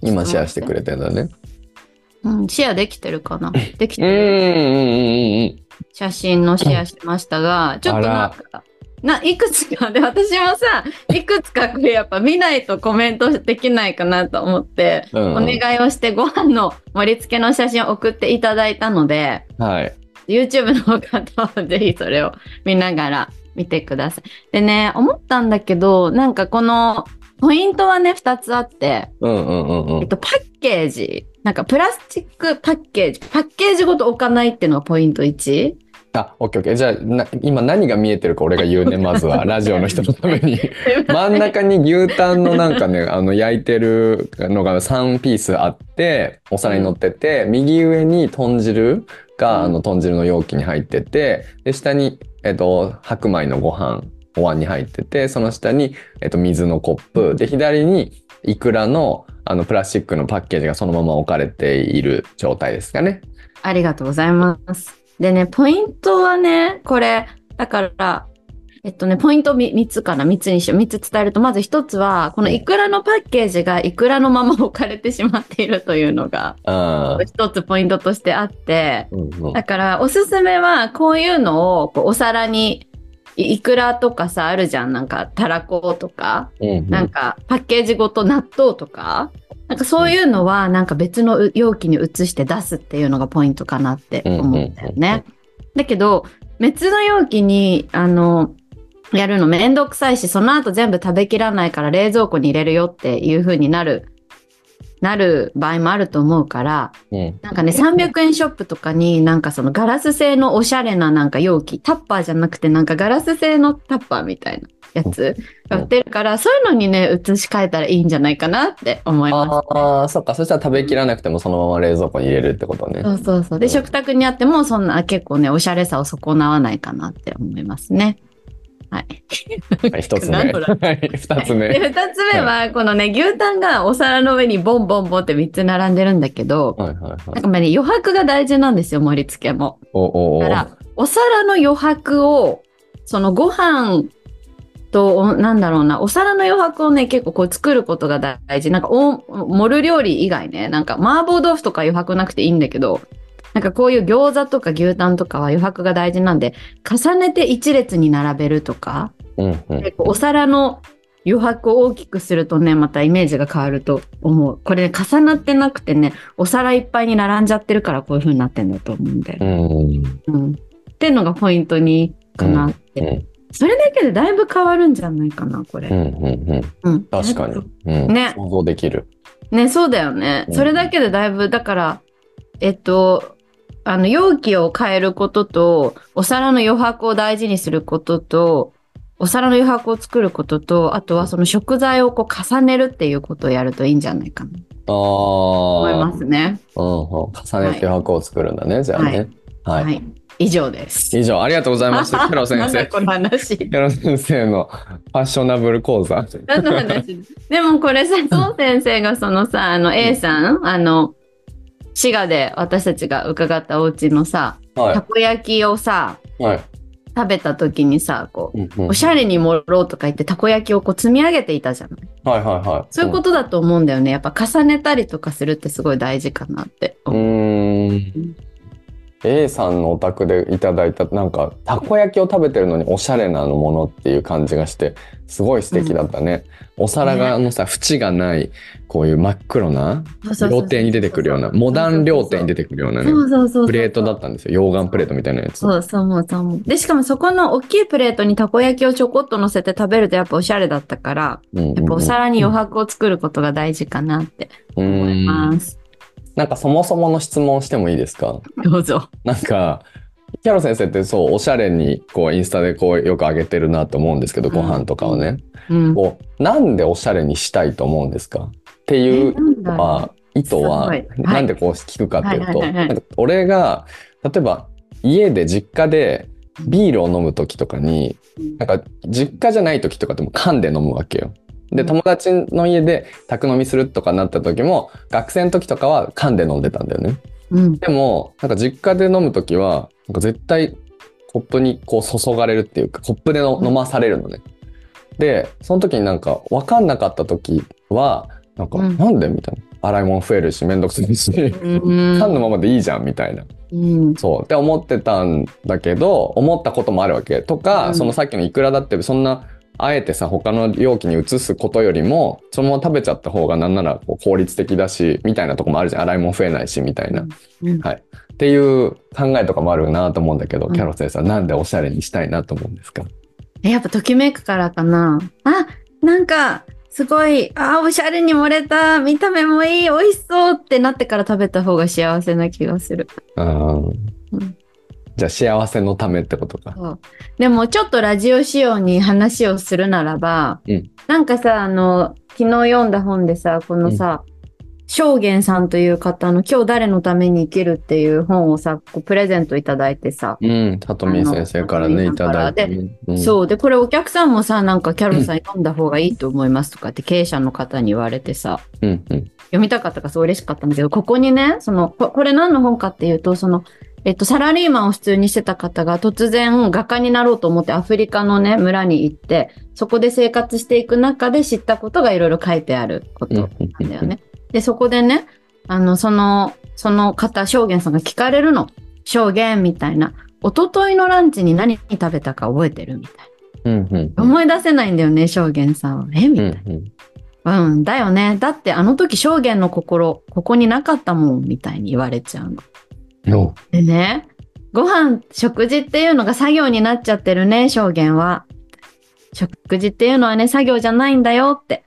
今シェアしてくれてんだね。うん、シェアできてるかな？できてる。写真のシェアしましたが、ちょっとなんか、ないくつかで私もさいくつかこれやっぱ見ないとコメントできないかなと思って、うんうんお願いをしてご飯の盛り付けの写真を送っていただいたのでうん。はい。YouTube の方はぜひそれを見ながら見てください。でね思ったんだけどなんかこのポイントはね2つあって、うんうんうんうん。えっと、パッケージなんかプラスチックパッケージパッケージごと置かないっていうのがポイント1。あ、オッケーオッケー。じゃあ、な今何が見えてるか俺が言うね、(laughs) まずは。(laughs) ラジオの人のために。真ん中に牛タンのなんかね、あの、焼いてるのが3ピースあって、お皿に乗ってて、右上に豚汁が、うんあの、豚汁の容器に入ってて、で、下に、えっと、白米のご飯、お椀に入ってて、その下に、えっと、水のコップ、で、左に、イクラの、あの、プラスチックのパッケージがそのまま置かれている状態ですかね。ありがとうございます。でね、ポイントはね、これ、だから、えっとね、ポイント 3, つかな ?3 つにしよう。3つ伝えると、まず1つは、このイクラのパッケージがイクラのまま置かれてしまっているというのが、ああ。1つポイントとしてあって、うんうんだから、おすすめは、こういうのをこうお皿に、いイクラとかさ、あるじゃん。なんか、たらことか、うんうんなんか、パッケージごと納豆とか、なんかそういうのは、なんか別の容器に移して出すっていうのがポイントかなって思うんだよね。だけど、別の容器に、あの、やるのめんどくさいし、その後全部食べきらないから冷蔵庫に入れるよっていう風になる、なる場合もあると思うから、うんなんかね、300円ショップとかになんかそのガラス製のおしゃれななんか容器、タッパーじゃなくてなんかガラス製のタッパーみたいなやつが売ってるから、そういうのにね、移し替えたらいいんじゃないかなって思います。ああ、そっか。そしたら食べきらなくてもそのまま冷蔵庫に入れるってことね。そうそうそう。で、食卓にあっても、そんな結構ね、おしゃれさを損なわないかなって思いますね。はい。はい、一つ目。二つで、目。二つ目は、このね、牛タンがお皿の上にボンボンボンって三つ並んでるんだけど、はいはいはい。なんかまあね、余白が大事なんですよ、盛り付けも。おおお。だから、お皿の余白を、そのご飯と、おなんだろうな、お皿の余白をね、結構こう作ることが大事。なんかお、盛る料理以外ね、なんか麻婆豆腐とか余白なくていいんだけど、なんかこういう餃子とか牛タンとかは余白が大事なんで、重ねて一列に並べるとか、うんうん。お皿の余白を大きくするとね、またイメージが変わると思う。これ、ね、重なってなくてね、お皿いっぱいに並んじゃってるからこういう風になってんだと思うんだよう。ん。うん。っていうのがポイントにかなって。うん。それだけでだいぶ変わるんじゃないかな、これ。うん。うん。うん。確かに。うん。ね想像できる。ね、そうだよね。うんそれだけでだいぶ、だから、えっと、あの、容器を変えることと、お皿の余白を大事にすることと、お皿の余白を作ることと、あとはその食材をこう重ねるっていうことをやるといいんじゃないかなとああ。思いますね。うんうん。重ねて箱を作るんだね、じゃあね。は。はいい。以上です。以上、ありがとうございました。(laughs) ケロ先生。この話。ケロ先生のファッショナブル講座。何の話？(laughs) でもこれさ、孫先生がそのさ、あの A さん、あの、滋賀で私たちが伺ったお家のさ、たはこ焼きをさ、い。はい。食べた時にさ、こう、うんうんおしゃれに盛ろうとか言ってたこ焼きをこう積み上げていたじゃない？はいはいはい。そういうことだと思うんだよね。やっぱ重ねたりとかするってすごい大事かなってう思う。ーん。A さんのお宅でいただいたなんかたこ焼きを食べてるのにおしゃれなものっていう感じがしてすごい素敵だったね。お皿があのさ縁がないこういう真っ黒な料亭に出てくるようなモダン料亭に出てくるようなねプレートだったんですよ溶岩プレートみたいなやつ。そうそうそう。で、しかもそこの大きいプレートにたこ焼きをちょこっと乗せて食べるとやっぱおしゃれだったから、うんうんうんやっぱお皿に余白を作ることが大事かなって思います。なんかそもそもの質問してもいいですか？どうぞ。なんかキャロ先生ってそうおしゃれにこうインスタでこうよく上げてるなと思うんですけど、ご飯とかをね。うん。こうなんでおしゃれにしたいと思うんですか？っていうまあ意図はなんでこう聞くかっていうとなんか俺が例えば家で実家でビールを飲む時とかになんか実家じゃない時とかでも缶で飲むわけよ。でうん友達の家で宅飲みするとかなった時も学生の時とかは缶で飲んでたんだよね。うん。でもなんか実家で飲む時はなんか絶対コップにこう注がれるっていうかコップでのうん飲まされるのね。でその時になんか分かんなかった時はなんか、うんなんでみたいな洗い物増えるしめんどくさいし、うん。(laughs) 缶のままでいいじゃんみたいなうん。そうって思ってたんだけど思ったこともあるわけとか、うんそのさっきのイクラだってそんなあえてさ他の容器に移すことよりもそのまま食べちゃった方がなんならこう効率的だしみたいなとこもあるじゃん。洗い物増えないしみたいな。うん。はい。っていう考えとかもあるなと思うんだけど、うん。キャロ先生はなんでおしゃれにしたいなと思うんですか？えやっぱときめくからかな。あ、なんか、すごい、あ、おしゃれに盛れた、見た目もいい、美味しそうってなってから食べた方が幸せな気がする。うんうんじゃあ幸せのためってことか。そうでもちょっとラジオ仕様に話をするならば、うんなんかさ、あの、昨日読んだ本でさ、このさ、正元さんという方の今日誰のために生きるっていう本をさ、こうプレゼントいただいてさ、うん、たとみ先生からね、いただいて。でうん、そう。で、これお客さんもさ、なんかキャロルさん読んだ方がいいと思いますとかって経営者の方に言われてさ、うん。うん。読みたかったからそう嬉しかったんだけど、ここにね、その、ここれ何の本かっていうと、その、えっと、サラリーマンを普通にしてた方が突然画家になろうと思ってアフリカのね、村に行って、そこで生活していく中で知ったことがいろいろ書いてあることなんだよね。で、そこでね、あの、その、その方、証言さんが聞かれるの。証言みたいな。一昨日のランチに何食べたか覚えてるみたいうん。うん。な。思い出せないんだよね、証言さんは。え？みうたいん。な。うん、だよね。だってあの時証言の心、ここになかったもん、みたいに言われちゃうの。でね、ご飯、食事っていうのが作業になっちゃってるね、証言は。食事っていうのはね、作業じゃないんだよって。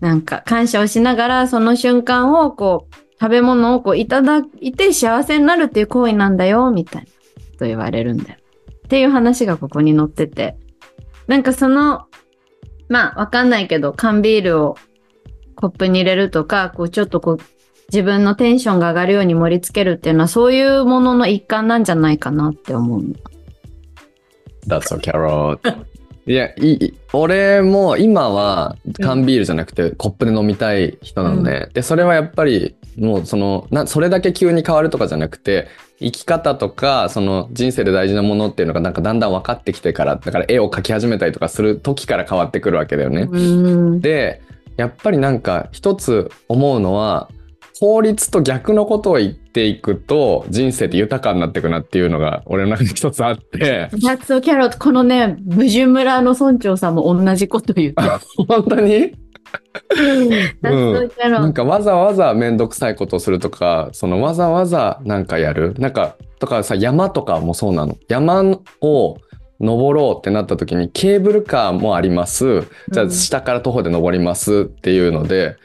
なんか感謝をしながら、その瞬間をこう、食べ物をこういただいて幸せになるっていう行為なんだよ、みたいなと言われるんだよ。っていう話がここに載ってて。なんかその、まあわかんないけど、缶ビールをコップに入れるとか、こうちょっとこう自分のテンションが上がるように盛り付けるっていうのはそういうものの一環なんじゃないかなって思うの。That's a carrot. (laughs) いや、いい。俺も今は缶ビールじゃなくてコップで飲みたい人なのね。で、それはやっぱりもうそのな、それだけ急に変わるとかじゃなくて、生き方とか、その人生で大事なものっていうのがなんかだんだん分かってきてから、だから絵を描き始めたりとかする時から変わってくるわけだよね。うん。で、やっぱりなんか一つ思うのは、法律と逆のことを言っていくと人生って豊かになっていくなっていうのが俺の中に一つあって。That's so carrot このね、ブジュ村の村長さんも同じこと言ってる。本当に？うんなん.かわざわざめんどくさいことをするとか、そのわざわざなんかやる？なんか、とかさ、山とかもそうなの。山を登ろうってなった時にケーブルカーもあります。じゃあうん下から徒歩で登りますっていうので、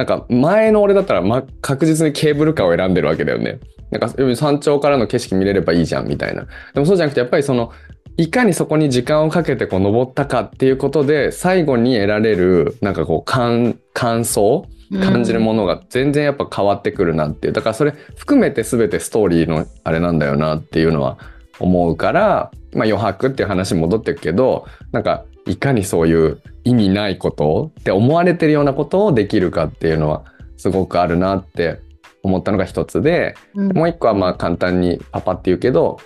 なんか前の俺だったら、ま、確実にケーブルカーを選んでるわけだよね。なんか山頂からの景色見れればいいじゃんみたいな。でもそうじゃなくてやっぱりそのいかにそこに時間をかけてこう登ったかっていうことで最後に得られるなんかこう感感想感じるものが全然やっぱ変わってくるなっていうだからそれ含めて全てストーリーのあれなんだよなっていうのは思うから、まあ、余白っていう話に戻ってくけどなんかいかにそういう意味ないことって思われてるようなことをできるかっていうのはすごくあるなって思ったのが一つでうん。もう一個はまあ簡単にパパって言うけど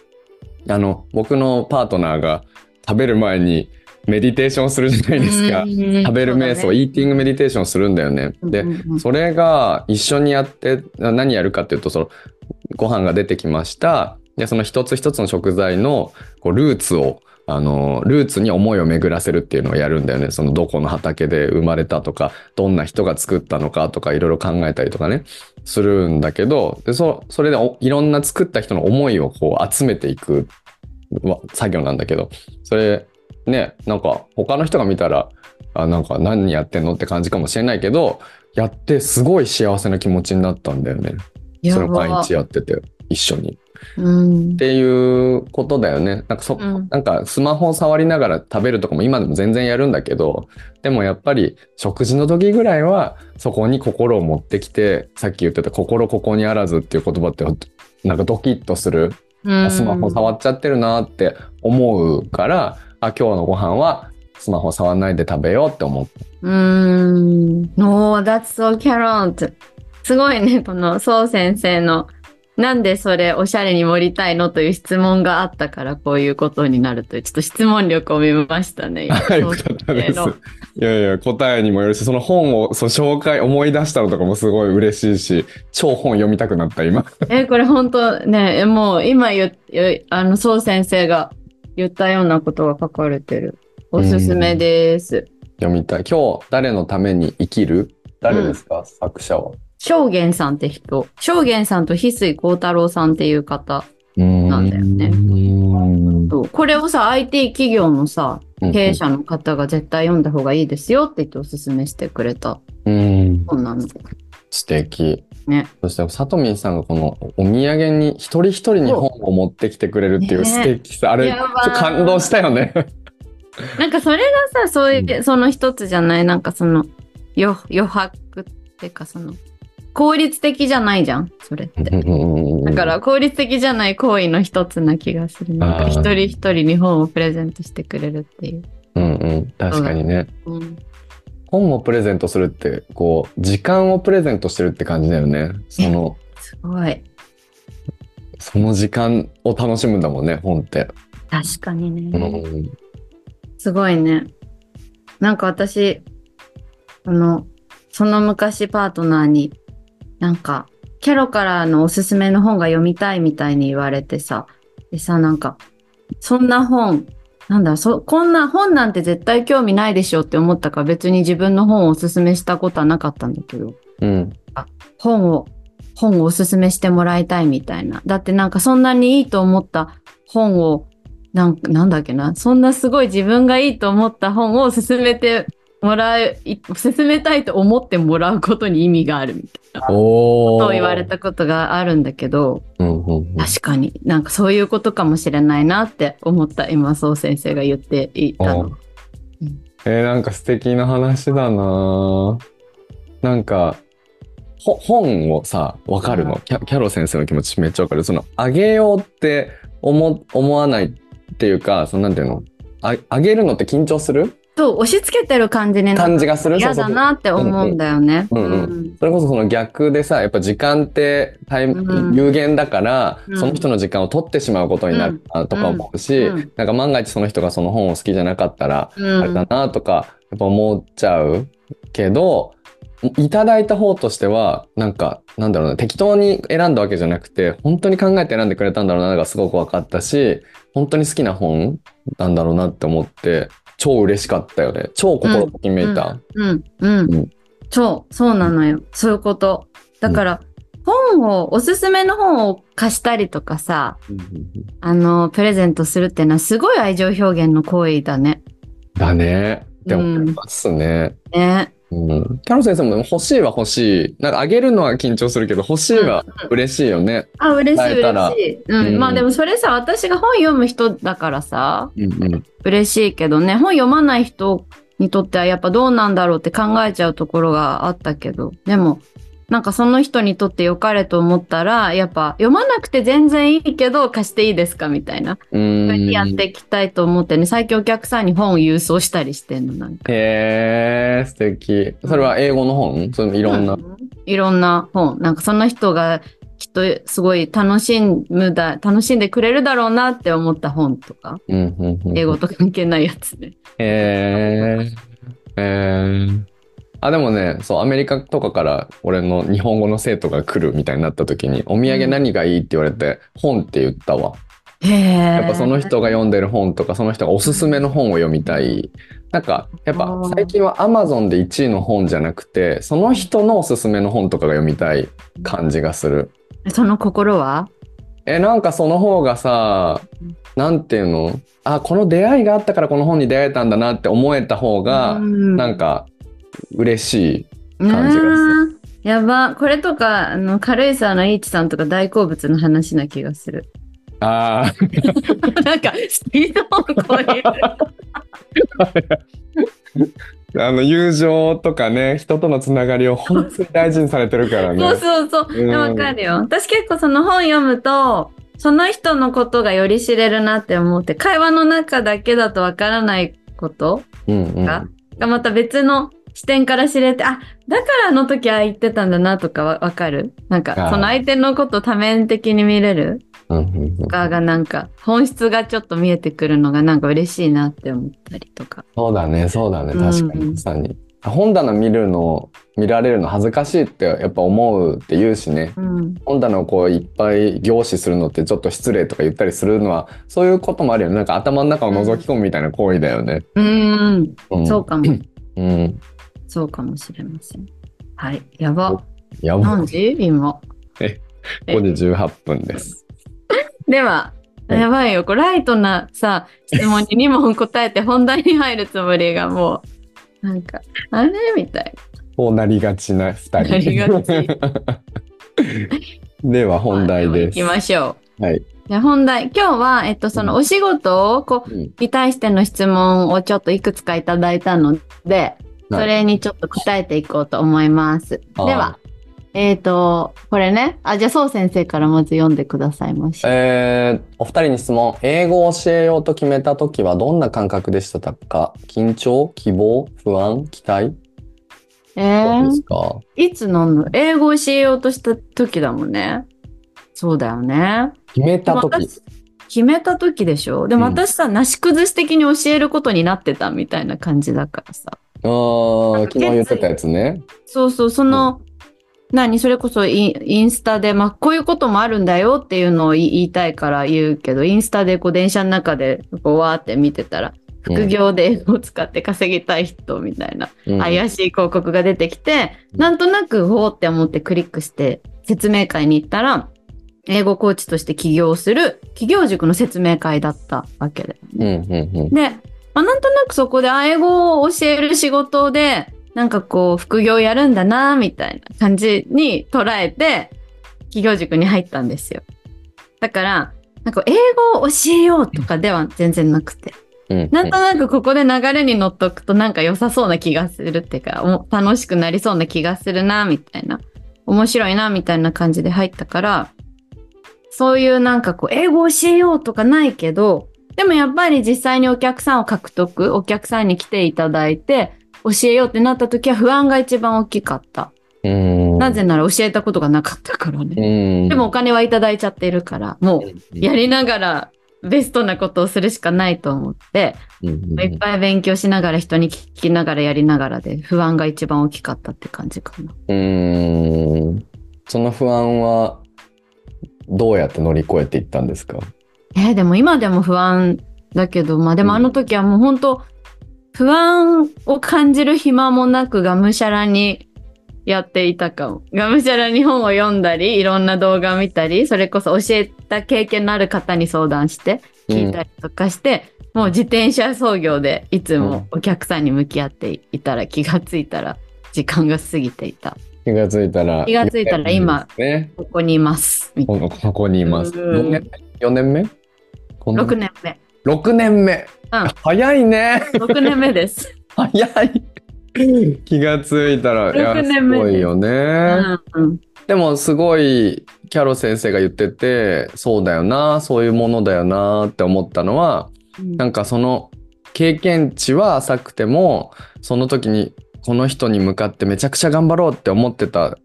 あの僕のパートナーが食べる前にメディテーションするじゃないですか。食べる瞑想、イーティングメディテーションするんだよね。で、それが一緒にやって何やるかっていうとそのご飯が出てきました。でその一つ一つの食材のこうルーツをあのルーツに思いを巡らせるっていうのをやるんだよね。そのどこの畑で生まれたとかどんな人が作ったのかとかいろいろ考えたりとかね。するんだけどでそそれでおいろんな作った人の思いをこう集めていくわ作業なんだけど。それねなんか他の人が見たらあなんか何やってんのって感じかもしれないけどやってすごい幸せな気持ちになったんだよね。それを毎日やってて一緒に。うんっていうことだよね。なんかそ、うんなんかスマホを触りながら食べるとかも今でも全然やるんだけど、でもやっぱり食事の時ぐらいはそこに心を持ってきて、さっき言ってた心ここにあらずっていう言葉ってなんかドキッとする。うんスマホ触っちゃってるなって思うから、あ、今日のご飯はスマホ触んないで食べようって思って。うーん。No, that's so carrot. すごいね、このそう先生の、なんでそれおしゃれに盛りたいのという質問があったからこういうことになるという、ちょっと質問力を見ましたね。(laughs) よかったです。いやいや、答えにもよるし、その本をそう紹介、思い出したのとかもすごい嬉しいし、超本読みたくなった、今。(laughs) え、これ本当ね、えもう今あの、そう先生が言ったようなことが書かれてる。おすすめです。読みたい。今日、誰のために生きる？誰ですか、作者は。正元さんって人。正元さんと翡翠幸太郎さんっていう方。なんだよねうこれをさ、IT 企業のさ、経営者の方が絶対読んだ方がいいですよって言っておすすめしてくれたうん。本なの。素敵。ね。そして、さとみんさんがこのお土産に一人一人に本を持ってきてくれるっていうね素敵さ。あれ、感動したよね。なんかそれがさ、そういう、その一つじゃない？なんかその、余余白っていうかその、効率的じゃないじゃんそれって。だから、効率的じゃない行為の一つな気がする。なんか一人一人に本をプレゼントしてくれるっていう。うんうん。確かにね。うん、本をプレゼントするって、こう、時間をプレゼントしてるって感じだよね。その、すごい。その時間を楽しむんだもんね、本って。確かにうね。ん。すごいね。なんか私、あの、その昔パートナーに、なんか、キャロからのおすすめの本が読みたいみたいに言われてさ、でさ、なんか、そんな本、なんだ、そ、こんな本なんて絶対興味ないでしょって思ったから別に自分の本をおすすめしたことはなかったんだけど、うん。本を、本をおすすめしてもらいたいみたいな。だってなんかそんなにいいと思った本を、なんなんだっけな、そんなすごい自分がいいと思った本を勧めてもらう、い勧めたいと思ってもらうことに意味があるみたいな。ことを言われたことがあるんだけど、うんうんうん。確かになんかそういうことかもしれないなって思った今そう先生が言っていたの。えーなんか素敵な話だななんか、ほ本をさ、わかるの？キャキャロ先生の気持ちめっちゃわかる。その、あげようって思、思わないっていうか、その、なんていうの？ああげるのって緊張する？と押し付けてる感じにな感るじがする。嫌だなって思うんだよね。うんうん。うんそれこそその逆でさ、やっぱ時間ってタイム、うん。有限だから、うん。その人の時間を取ってしまうことになるなとか思うし、うん。うんなんか万が一その人がその本を好きじゃなかったら、うん。あれだなとか、やっぱ思っちゃうけど、いただいた方としては、なんか、なんだろうな、適当に選んだわけじゃなくて、本当に考えて選んでくれたんだろうな、がすごく分かったし、本当に好きな本なんだろうなって思って、超嬉しかったよね。超心ときめいた。うん、うんうん。そう、そうなのよ。そういうこと。だから、本を、おすすめの本を貸したりとかさ、あの、プレゼントするってのはすごい愛情表現の行為だね。だね。って思いますね。ね。うん。キャロ先生もでも欲しいは欲しい。なんかあげるのは緊張するけど、欲しいは嬉しいよね。あ、嬉しい嬉しい。うん。うんまあでもそれさ、私が本読む人だからさ、うんうん。嬉しいけどね、本読まない人にとってはやっぱどうなんだろうって考えちゃうところがあったけど、でも、なんかその人にとって良かれと思ったら、やっぱ読まなくて全然いいけど貸していいですかみたいな。うん。やっていきたいと思ってね、最近お客さんに本を郵送したりしてんの、なんか。へえ、素敵。それは英語の本？そのいろんな。うんいろんな本。なんかその人がきっとすごい楽しむだ、楽しんでくれるだろうなって思った本とか、うんうんうん。英語と関係ないやつね。へえ。えー。あ、でもね、そう、アメリカとかから俺の日本語の生徒が来るみたいになった時に、お土産何がいいって言われて、本って言ったわ。やっぱその人が読んでる本とか、その人がおすすめの本を読みたい。なんか、やっぱ最近は Amazon で1位の本じゃなくて、その人のおすすめの本とかが読みたい感じがする。その心は？え、なんかその方がさうん、なんていうの？あ、この出会いがあったからこの本に出会えたんだなって思えた方が、ななんか嬉しい。感じがするやば。これとか、あの、軽井沢のイーチさんとか大好物の話な気がする。ああ、(laughs) なんか、スピードを超える。(laughs) あの友情とかね、人とのつながりを本当に大事にされてるからね。そうそうそう。うんかるよ。私結構その本読むと、その人のことがより知れるなって思って、会話の中だけだとわからないことうんうん。ががまた別の視点から知れて、あ、だからあの時ああ言ってたんだなとかわわかる？なんか、その相手のこと多面的に見れる？とかがなんか、本質がちょっと見えてくるのがなんか嬉しいなって思ったりとか。そうだね、そうだね、うん確かに、まさに。本棚見るの、見られるの恥ずかしいってやっぱ思うって言うしね。うん。本棚をこういっぱい凝視するのってちょっと失礼とか言ったりするのは、そういうこともあるよね。なんか頭の中を覗き込むみたいな行為だよね。うーん。うん、そうかも。うん。そうかもしれません。はい。やば。やば何時？今。5時18分です。(laughs) では、はいやばいよ。これライトなさ、質問に2問答えて本題に入るつもりがもう、なんか、あれみたいこうなりがちな2人。(laughs) ではな。本題で行きす。ましょう。はい。じ本題。今日は、えっと、そのお仕事を、こう、うんに対しての質問をちょっといくつかいただいたので、はいそれにちょっと答えていこうと思います。はいでは、えっ、と、これね、あ、じゃあ、そう先生からまず読んでくださいまし。えー、お二人に質問。英語を教えようと決めたときはどんな感覚でしたか？緊張？希望？不安？期待？えーですか？いつ飲む英語を教えようとした時だもんね。そうだよね。決めたとき。私決めた時でしょ？でもうん私さ、なし崩し的に教えることになってたみたいな感じだからさ。あー昨日言ってたやつね。そうそう、その、何？それこそインインスタで、まあ、こういうこともあるんだよっていうのを言いたいから言うけど、インスタでこう電車の中でこうわーって見てたら、副業で英語を使って稼ぎたい人みたいなうん。怪しい広告が出てきて、なんとなくほーって思ってクリックして説明会に行ったら、英語コーチとして起業する企業塾の説明会だったわけだよね。うんうんうん。で、まあ、なんとなくそこであ英語を教える仕事で、なんかこう副業やるんだなみたいな感じに捉えて、企業塾に入ったんですよ。だから、なんか英語を教えようとかでは全然なくて。うんなんとなくここで流れに乗っとくとなんか良さそうな気がするっていうか、お楽しくなりそうな気がするな、みたいな。面白いな、みたいな感じで入ったから、そういうなんかこう、英語を教えようとかないけど、でもやっぱり実際にお客さんを獲得、お客さんに来ていただいて、教えようってなった時は不安が一番大きかった。うんなぜなら教えたことがなかったからね。うんでもお金はいただいちゃってるから、もうやりながらベストなことをするしかないと思って、いっぱい勉強しながら人に聞きながらやりながらで不安が一番大きかったって感じかな。うーんその不安はどうやって乗り越えていったんですか？えーでも今でも不安だけど、まあでもあの時はもう本当、不安を感じる暇もなくがむしゃらにやっていたかも。がむしゃらに本を読んだり、いろんな動画を見たり、それこそ教えた経験のある方に相談して、聞いたりとかして、もう自転車操業でいつもお客さんに向き合っていたら気がついたら時間が過ぎていた。気がついたら。気がついたら今ね。ここにいます。こここにいます。うん4年目 ?4 年目？6年目。6年目。うん早いね。6年目です。早い。気がついたら、いや、6す年目ごいよね。うんうんでもすごいキャロ先生が言っててそうだよなそういうものだよなって思ったのはなんかその経験値は浅くてもその時にこの人に向かってめちゃくちゃ頑張ろうって思ってた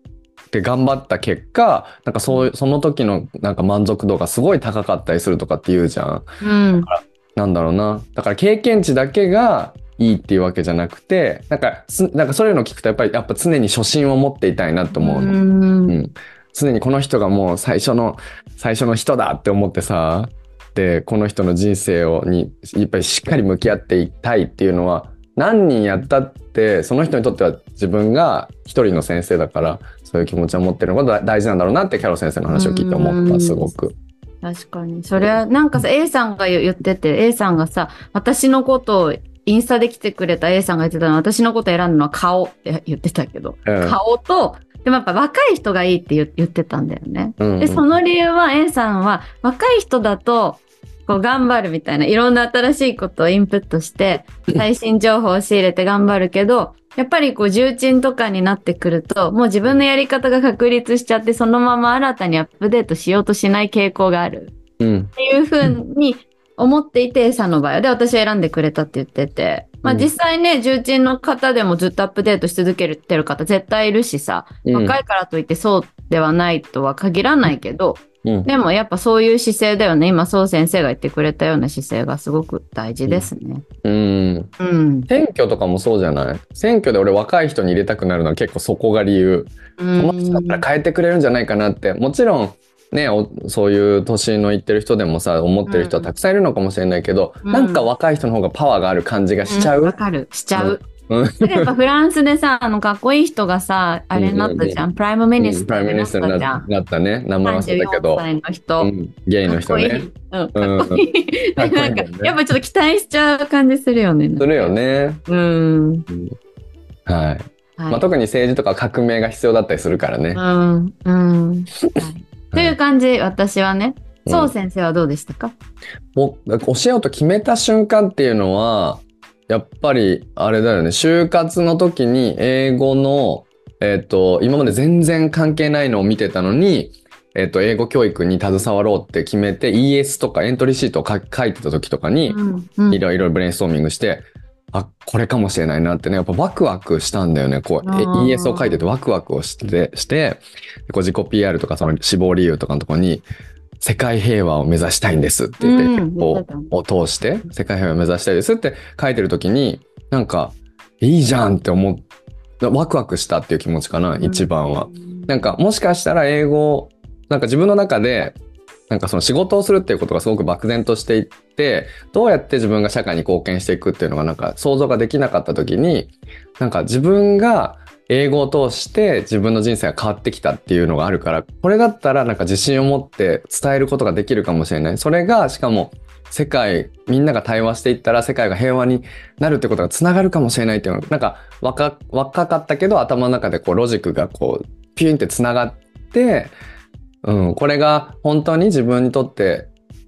って頑張った結果なんかそういうその時のなんか満足度がすごい高かったりするとかって言うじゃん。うん。なんだろうな。だから経験値だけがいいっていうわけじゃなくてなんかすなんかそういうの聞くとやっぱりやっぱ常に初心を持っていたいなと思うの。うん。うん、常にこの人がもう最初の最初の人だって思ってさでこの人の人生をにやっぱりしっかり向き合っていきたいっていうのは何人やったってその人にとっては自分が一人の先生だからそういう気持ちを持ってるのが大事なんだろうなってキャロ先生の話を聞いて思ったうんすごく。確かに。それは、なんかさ、A さんが言ってて、A さんがさ、私のことを、インスタで来てくれた A さんが言ってたのは、私のこと選んだのは顔って言ってたけど、うん顔と、でもやっぱ若い人がいいって言言ってたんだよね。うんうんで、その理由は A さんは、若い人だと、こう頑張るみたいな、いろんな新しいことをインプットして、最新情報を仕入れて頑張るけど、やっぱりこう重鎮とかになってくると、もう自分のやり方が確立しちゃって、そのまま新たにアップデートしようとしない傾向がある。うん。っていうふうに思っていてんの場合は。で私は選んでくれたって言ってて、まあ、うん。実際ね重鎮の方でもずっとアップデートし続けてる方絶対いるしさ、うん。若いからといってそうではないとは限らないけど、うん。でもやっぱそういう姿勢だよね。今そう先生が言ってくれたような姿勢がすごく大事ですね。うん。うん。選挙とかもそうじゃない？選挙で俺若い人に入れたくなるのは結構そこが理由。ここの人だったら変えてくれるんじゃないかなって。もちろんねおそういう年のいってる人でもさ思ってる人はたくさんいるのかもしれないけど、うん。なんか若い人の方がパワーがある感じがしちゃう？わかる。しちゃう。やっぱフランスでさあのかっこいい人がさあれになったじゃん、プライムミニスタプライムミニーになったスターになじゃん。なったね名前忘れたけど34、歳の人。うん、ゲイの人ね。かっこいい。うん、かっこいい。なんか、やっぱちょっと期待しちゃう感じするよね。するよ。ね。うん。はい。はい。まあ、特に政治とか革命が必要だったりするからね。うん。うん。はい (laughs) という感じ、私はね。うんそう先生はどうでしたか？もう教えようと決めた瞬間っていうのはやっぱりあれだよね。就活の時に英語のえっ、と今まで全然関係ないのを見てたのにえっ、と英語教育に携わろうって決めて ES とかエントリーシートを書書いてた時とかにいろいろブレインストーミングしてあこれかもしれないなってねやっぱワクワクしたんだよね。こう ES を書いててワクワクをしてしてこう自己 PR とかその死亡理由とかのところに世界平和を目指したいんですって言って、うんこ言ってたねうを通して世界平和を目指したいですって書いてる時になんかいいじゃんって思っワクワクしたっていう気持ちかな、一番は。。なんかもしかしたら英語なんか自分の中でなんかその仕事をするっていうことがすごく漠然としていってどうやって自分が社会に貢献していくっていうのがなんか想像ができなかった時になんか自分が英語を通して自分の人生が変わってきたっていうのがあるからこれだったらなんか自信を持って伝えることができるかもしれない。それがしかも世界みんなが対話していったら世界が平和になるってことがつながるかもしれないっていうのなんか若若かったけど頭の中でこうロジックがこうピュンってつながってうん、これが本当に自分にとって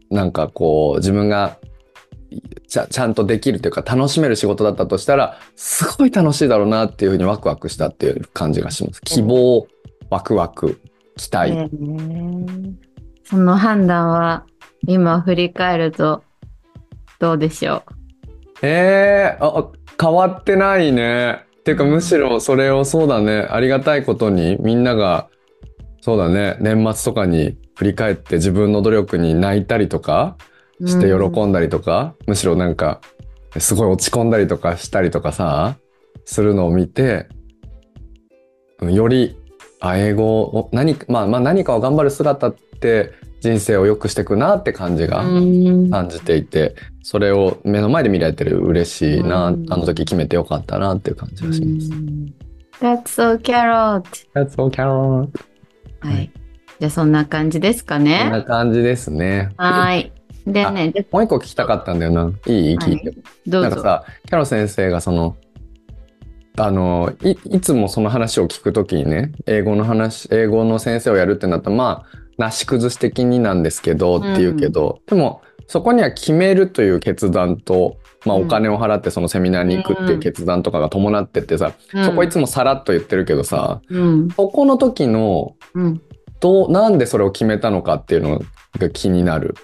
なんかこう自分がちゃちゃんとできるというか楽しめる仕事だったとしたらすごい楽しいだろうなっていうふうにワクワクしたっていう感じがします。希望、ワクワク、期待。えーその判断は今振り返るとどうでしょえー、あ変わってないね。っていうかむしろそれをそうだねありがたいことにみんながそうだね年末とかに振り返って自分の努力に泣いたりとかうしてうん喜んだりとか、むしろなんかすごい落ち込んだりとかしたりとかさするのを見てうんよりあ、英語を何か、まあまあ何かを頑張る姿って人生を良くしていくなって感じがうん感じていて、それを目の前で見られてる嬉しいな、うんあの時決めてよかったなっていう感じがします。That's so carrot. That's all, Carol. はい。じゃあそんな感じですかこんね。な感じですね。はい。でね、でもう一個聞きたかったんだよな。いい聞いて。どうんぞ。なかさ、キャロ先生がその、あの、い、いつもその話を聞くときにね、英語の話、英語の先生をやるってなったら、まあ、なし崩し的になんですけど、って言うけど、でも、そこには決めるという決断と、まあ、うんお金を払ってそのセミナーに行くっていう決断とかが伴ってってさ、そこいつもさらっと言ってるけどさ、うん。そこの時の、うん。どう、なんでそれを決めたのかっていうのが気になる。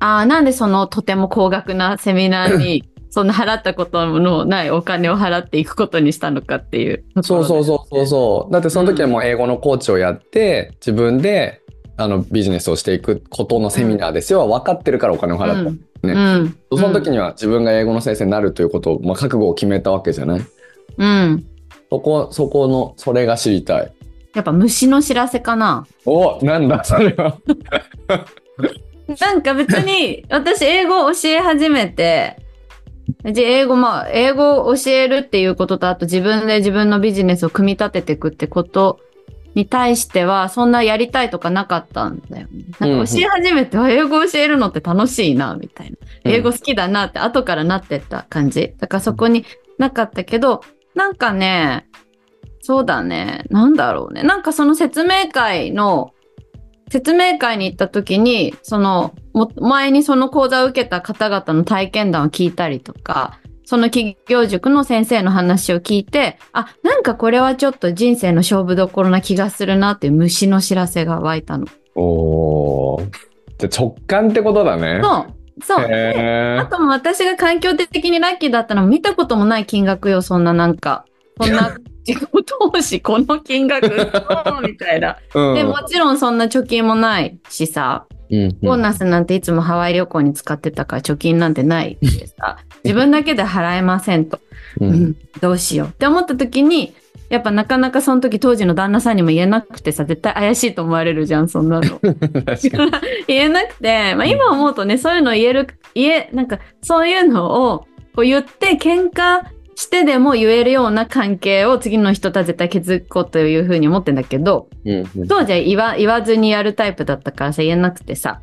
ああ、なんでそのとても高額なセミナーに、(laughs) そんな払ったことのないお金を払っていくことにしたのかっていう。そうそうそうそうそう。だってその時はもう英語のコーチをやって、自分であのビジネスをしていくことのセミナーですよ。分かってるからお金を払った。うん。ねうん。その時には自分が英語の先生になるということを、まあ、覚悟を決めたわけじゃない？うん。そこ、そこの、それが知りたい。やっぱ虫の知らせかな。おなんだそれは。(laughs) なんか別に (laughs) 私英語教え始めて、で英語まあ英語を教えるっていうこととあと自分で自分のビジネスを組み立てていくってことに対してはそんなやりたいとかなかったんだよね。なんか教え始めて、あ英語教えるのって楽しいなみたいな。英語好きだなって後からなってった感じ。だからそこになかったけど、なんかね、そうだね、なんだろうね。なんかその説明会の、説明会に行った時に、その、も前にその講座を受けた方々の体験談を聞いたりとか、その企業塾の先生の話を聞いて、あ、なんかこれはちょっと人生の勝負どころな気がするなっていう虫の知らせが湧いたの。おーじゃあ直感ってことだね。そう、そう。あとも私が環境的にラッキーだったのは見たこともない金額よ、そんななんか。こんな自己投資、この金額、みたいな。うん。で、もちろんそんな貯金もないしさ、うんボーナスなんていつもハワイ旅行に使ってたから貯金なんてないしさ、自分だけで払えませんと。ううん。ん、どうしよう。って思った時に、やっぱなかなかその時当時の旦那さんにも言えなくてさ、絶対怪しいと思われるじゃん、そんなの。(laughs) 言えなくて、まあ、今思うとね、そういうの言える、言え、なんか、そういうのをこう言って喧嘩してでも言えるような関係を次の人とは絶対築こうというふうに思ってんだけど、うんうん当時は言わ言わずにやるタイプだったからさ、言えなくてさ、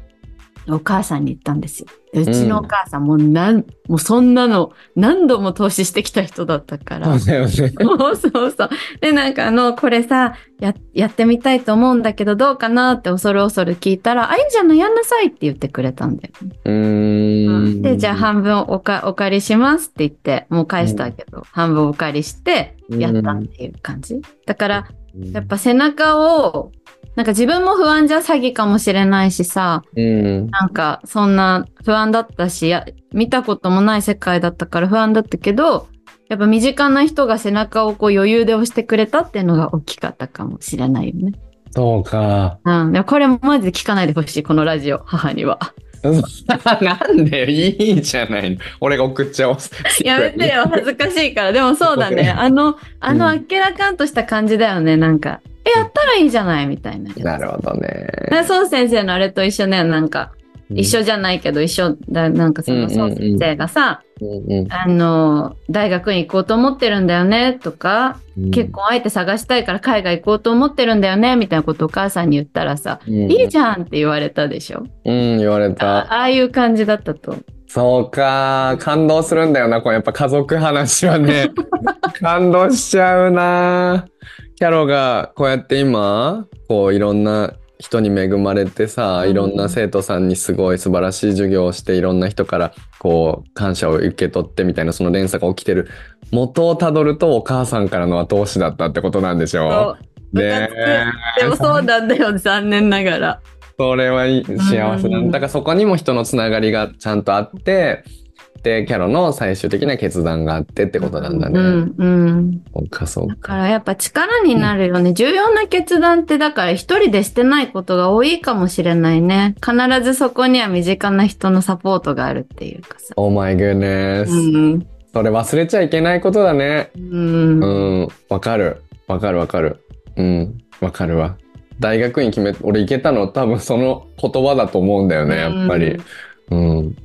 お母さんに言ったんですよ。でうちのお母さんもうなん、もうそんなの何度も投資してきた人だったから。そう。そうそう。で、なんかあの、これさ、や、やってみたいと思うんだけど、どうかなって恐る恐る聞いたら、あ、いいじゃない、やんなさいって言ってくれたんだよ。うーん。で、じゃあ半分おかお借りしますって言って、もう返したけど、半分お借りして、やったっていう感じ。だから、やっぱ背中を、なんか自分も不安じゃ詐欺かもしれないしさ、うん。なんかそんな不安だったし、や見たこともない世界だったから不安だったけど、やっぱ身近な人が背中をこう余裕で押してくれたっていうのが大きかったかもしれないよね。そうか。うん。これマジで聞かないでほしい、このラジオ、母には。(laughs) なんでよいいじゃないの。俺が送っちゃおう。やめてよ、恥ずかしいから。でもそうだね。あの、あの、あっけらかんとした感じだよね、なんか。え、やったらいいじゃないみたいな。なるほどね。でそう先生のあれと一緒ね、なんか、一緒じゃないけど、一緒だ、なんかその、先生がさ、あの、大学に行こうと思ってるんだよね、とか、うん結婚相手探したいから海外行こうと思ってるんだよね、みたいなことをお母さんに言ったらさ、うんいいじゃんって言われたでしょ？うん、言われあた。ああいう感じだったと。そうか。感動するんだよな。これやっぱ家族話はね。(laughs) 感動しちゃうな。キャロがこうやって今、こういろんな人に恵まれてさ、うんいろんな生徒さんにすごい素晴らしい授業をして、いろんな人からこう感謝を受け取ってみたいなその連鎖が起きてる元をたどるとお母さんからの後押しだったってことなんでしそょう。ねでもそうなんだよ、残念ながら。(laughs) それは幸せなうんんだからそこにも人のつながりがちゃんとあってでキャロの最終的な決断があってってことなんだね。うん、うん。そうかそうだか。からやっぱ力になるよね。重要な決断ってだから一人でしてないことが多いかもしれないね。必ずそこには身近な人のサポートがあるっていうかさ。Oh my goodness、うん。それ忘れちゃいけないことだね。うん。うん、わかる。わかるわかる。うん。わかるわ。大学院決め、俺行けたの多分その言葉だと思うんだよね、やっぱり。うん。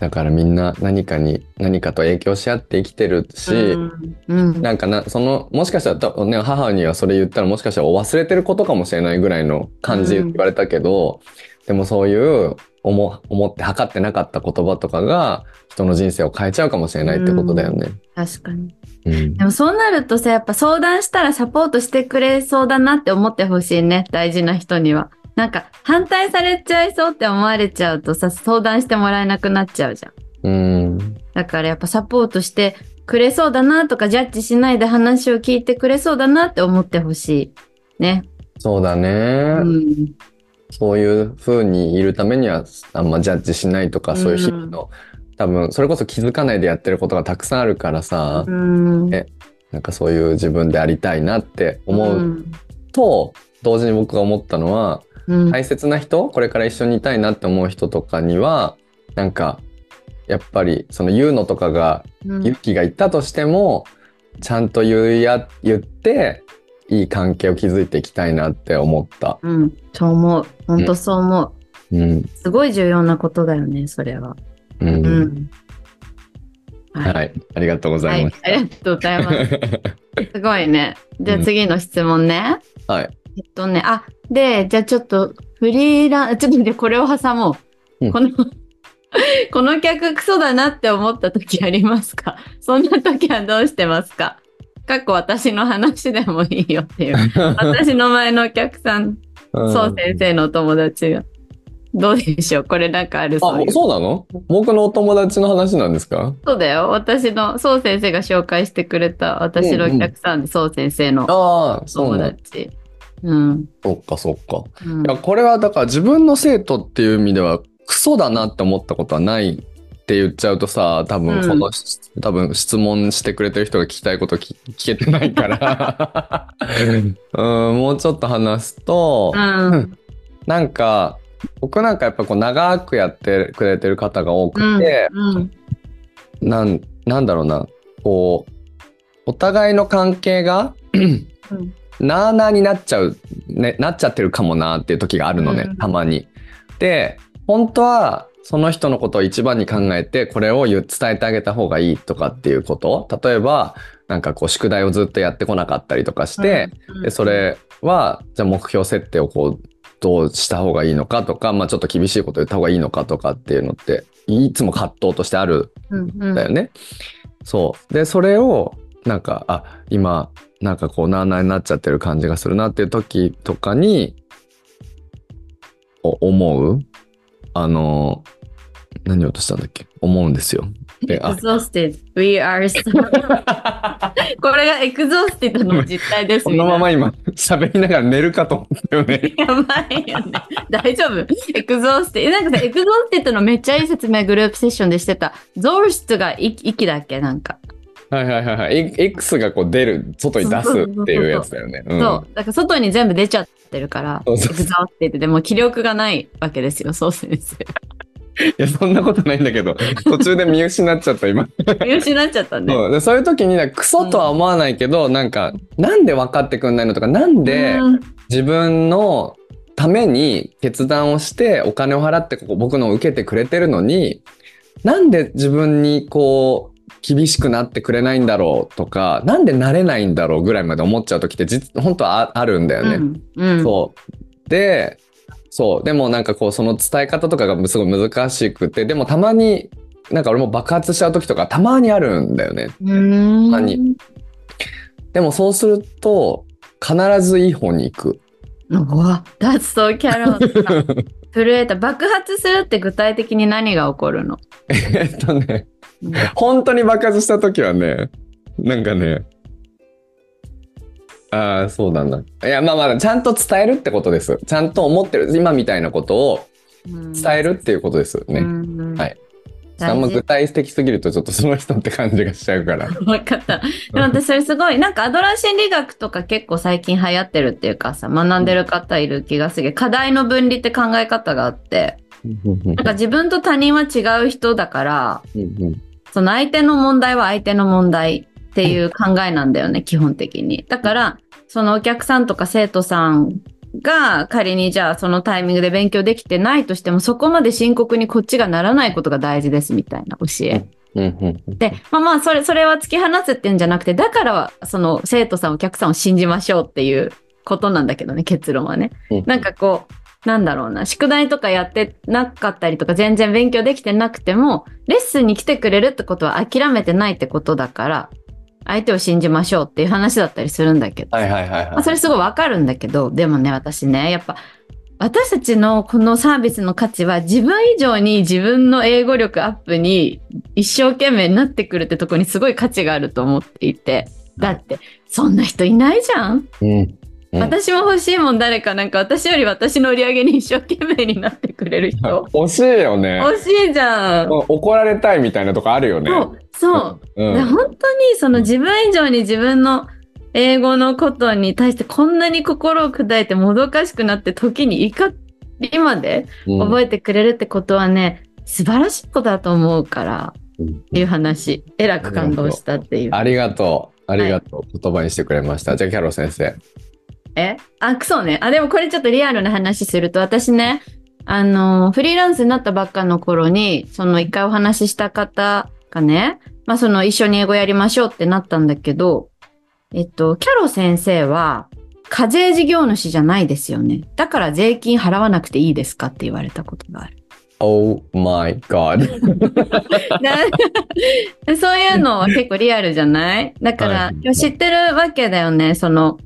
だからみんな何かに、何かと影響し合って生きてるし、うんうんなんかな、その、もしかしたらね、母にはそれ言ったらもしかしたら忘れてることかもしれないぐらいの感じで言われたけど、でもそういう思、思って測ってなかった言葉とかが人の人生を変えちゃうかもしれないってことだよね。確かに。うん。でもそうなるとさ、やっぱ相談したらサポートしてくれそうだなって思ってほしいね。大事な人には。なんか反対されちゃいそうって思われちゃうとさ、相談してもらえなくなっちゃうじゃん。うん。だからやっぱサポートしてくれそうだなとかジャッジしないで話を聞いてくれそうだなって思ってほしい。ね。そうだね。うん。そういう風にいるためにはあんまジャッジしないとか、そういう日々の、多分それこそ気づかないでやってることがたくさんあるからさ、うん。えなんかそういう自分でありたいなって思う。うんと、同時に僕が思ったのは、うん。大切な人、これから一緒にいたいなって思う人とかには、なんか、やっぱりその言うのとかがうん勇気がいったとしても、ちゃんと言うや、言って、いい関係を築いていきたいなって思った。うん。そう思う。本当そう思う。うん。すごい重要なことだよね、それは。うん。うん。はい。はい。ありがとうござはいいまし、ありがとうございます。(laughs) すごいね。じゃあ次の質問ね。た。はい。えっとね、あ、で、じゃあちょっと、フリーラン、(laughs) ちょっと待って、これを挟もう。うんこの、(laughs) この客クソだなって思った時ありますか？(laughs) そんな時はどうしてますか？過去私の話でもいいよっていう。私の前のお客さん、うんそう先生のお友達が。どうでしょう？これなんかあるあそういう。そうなの？僕のお友達の話なんですか？そうだよ。私の、そう先生が紹介してくれた私のお客さんで、そう先生のああ、そう友達。うん。そっかそっか。うんいや、これはだから自分の生徒っていう意味では、クソだなって思ったことはないって言っちゃうとさ、多分この、多分質問してくれてる人が聞きたいこと聞聞けてないから、(laughs) うん、もうちょっと話すと、うん。なんか、僕なんかやっぱこう長くやってくれてる方が多くて、うん。なん、なんだろうな、こう、お互いの関係が、うんなあなあになっちゃう、ね、なっちゃってるかもなっていう時があるのね、うんたまに。で、本当はその人のことを一番に考えて、これを伝えてあげた方がいいとかっていうこと。例えば、なんかこう宿題をずっとやってこなかったりとかして、うんでそ、れは、じゃあ目標設定をこう、どうした方がいいのかとか、まあちょっと厳しいこと言った方がいいのかとかっていうのって、いつも葛藤としてあるうんうんんだよね。そう。で、それを、なんか、あ、今、なんかこう、なあなあになっちゃってる感じがするなっていう時とかに、お思う？あの、何言おうとしたんだっけ？思うんですよ。で、あ、exhausted. We are so... (laughs) これが exhausted の実態です。このままみ今、喋りながら寝るかと思ったよね。(laughs) やばいよね。大丈夫？ exhausted。なんかさ、 exhausted のめっちゃいい説明グループセッションでしてた。 haust が息息だっけ？なんか。はいはいはいはい。い X がこう出る、外に出すっていうやつだよね。うんそう。だから外に全部出ちゃってるから、そうそうエクゾースティッドでもう気力がないわけですよ、そう先生。(laughs) いや、そんなことないんだけど、途中で見失っちゃった、今。(laughs) 見失っちゃったね。そうでそういう時にクソとは思わないけど、なんかなんで分かってくんないのとかなんでうん自分のために決断をしてお金を払ってここ僕のを受けてくれてるのになんで自分にこう厳しくなってくれないんだろうとかなんでなれないんだろうぐらいまで思っちゃう時って実本当はああるんだよね。うんうんそう。で、そう。でもなんかこう、その伝え方とかがすごい難しくて、でもたまに、なんか俺も爆発しちゃう時とかたまにあるんだよね。うーん何でもそうすると、必ずいい方に行く。うわ、That's so Carol (laughs) 震えた。爆発するって具体的に何が起こるの、えっとね、うん (laughs) 本当に爆発した時はね、なんかね、ああ、そうなんだ。いや、まあまあ、ちゃんと伝えるってことです。ちゃんと思ってる、今みたいなことを伝えるっていうことですよね。うんはいあんま具体的すぎるとちょっとその人って感じがしちゃうから。(laughs) 分かった。でも私それすごい、なんかアドラー心理学とか結構最近流行ってるっていうかさ、学んでる方いる気がする。課題の分離って考え方があって、なんか自分と他人は違う人だから、その相手の問題は相手の問題っていう考えなんだよね、基本的に。だから、そのお客さんとか生徒さんが仮にじゃあそのタイミングで勉強できてないとしても、そこまで深刻にこっちがならないことが大事ですみたいな教え。で、まあまあ、それ、それは突き放すっていうんじゃなくて、だからは、その生徒さん、お客さんを信じましょうっていうことなんだけどね、結論はね。うんなんかこう、なんだろうな、宿題とかやってなかったりとか、全然勉強できてなくても、レッスンに来てくれるってことは諦めてないってことだから、相手を信じましょうっていう話だったりするんだけど。はいはいはいはい。まあ、それすごいわかるんだけど、でもね、私ね、やっぱ、私たちのこのサービスの価値は自分以上に自分の英語力アップに一生懸命になってくるってとこにすごい価値があると思っていて。だって、そんな人いないじゃん、うん。うん私も欲しいもん誰かなんか私より私の売り上げに一生懸命になってくれる人。(laughs) 惜しいよね。欲しいじゃん。怒られたいみたいなとこあるよね。そう、そう。うん。で本当にその自分以上に自分の英語のことに対してこんなに心を砕いてもどかしくなって時に怒りまでうん覚えてくれるってことはね、素晴らしいことだと思うからうんっていう話えらく感動したっていうありがとう。ありがとう。言葉にしてくれました。じゃあ、キャロ先生。え？あそうね。あでもこれちょっとリアルな話すると私ねあのフリーランスになったばっかの頃にその一回お話しした方がねまあその一緒に英語やりましょうってなったんだけどえっとキャロ先生は課税事業主じゃないですよね。だから税金払わなくていいですかって言われたことがある。Oh my god. (laughs) で (laughs) そういうのは結構リアルじゃない？だから、はい。知ってるわけだよね。その、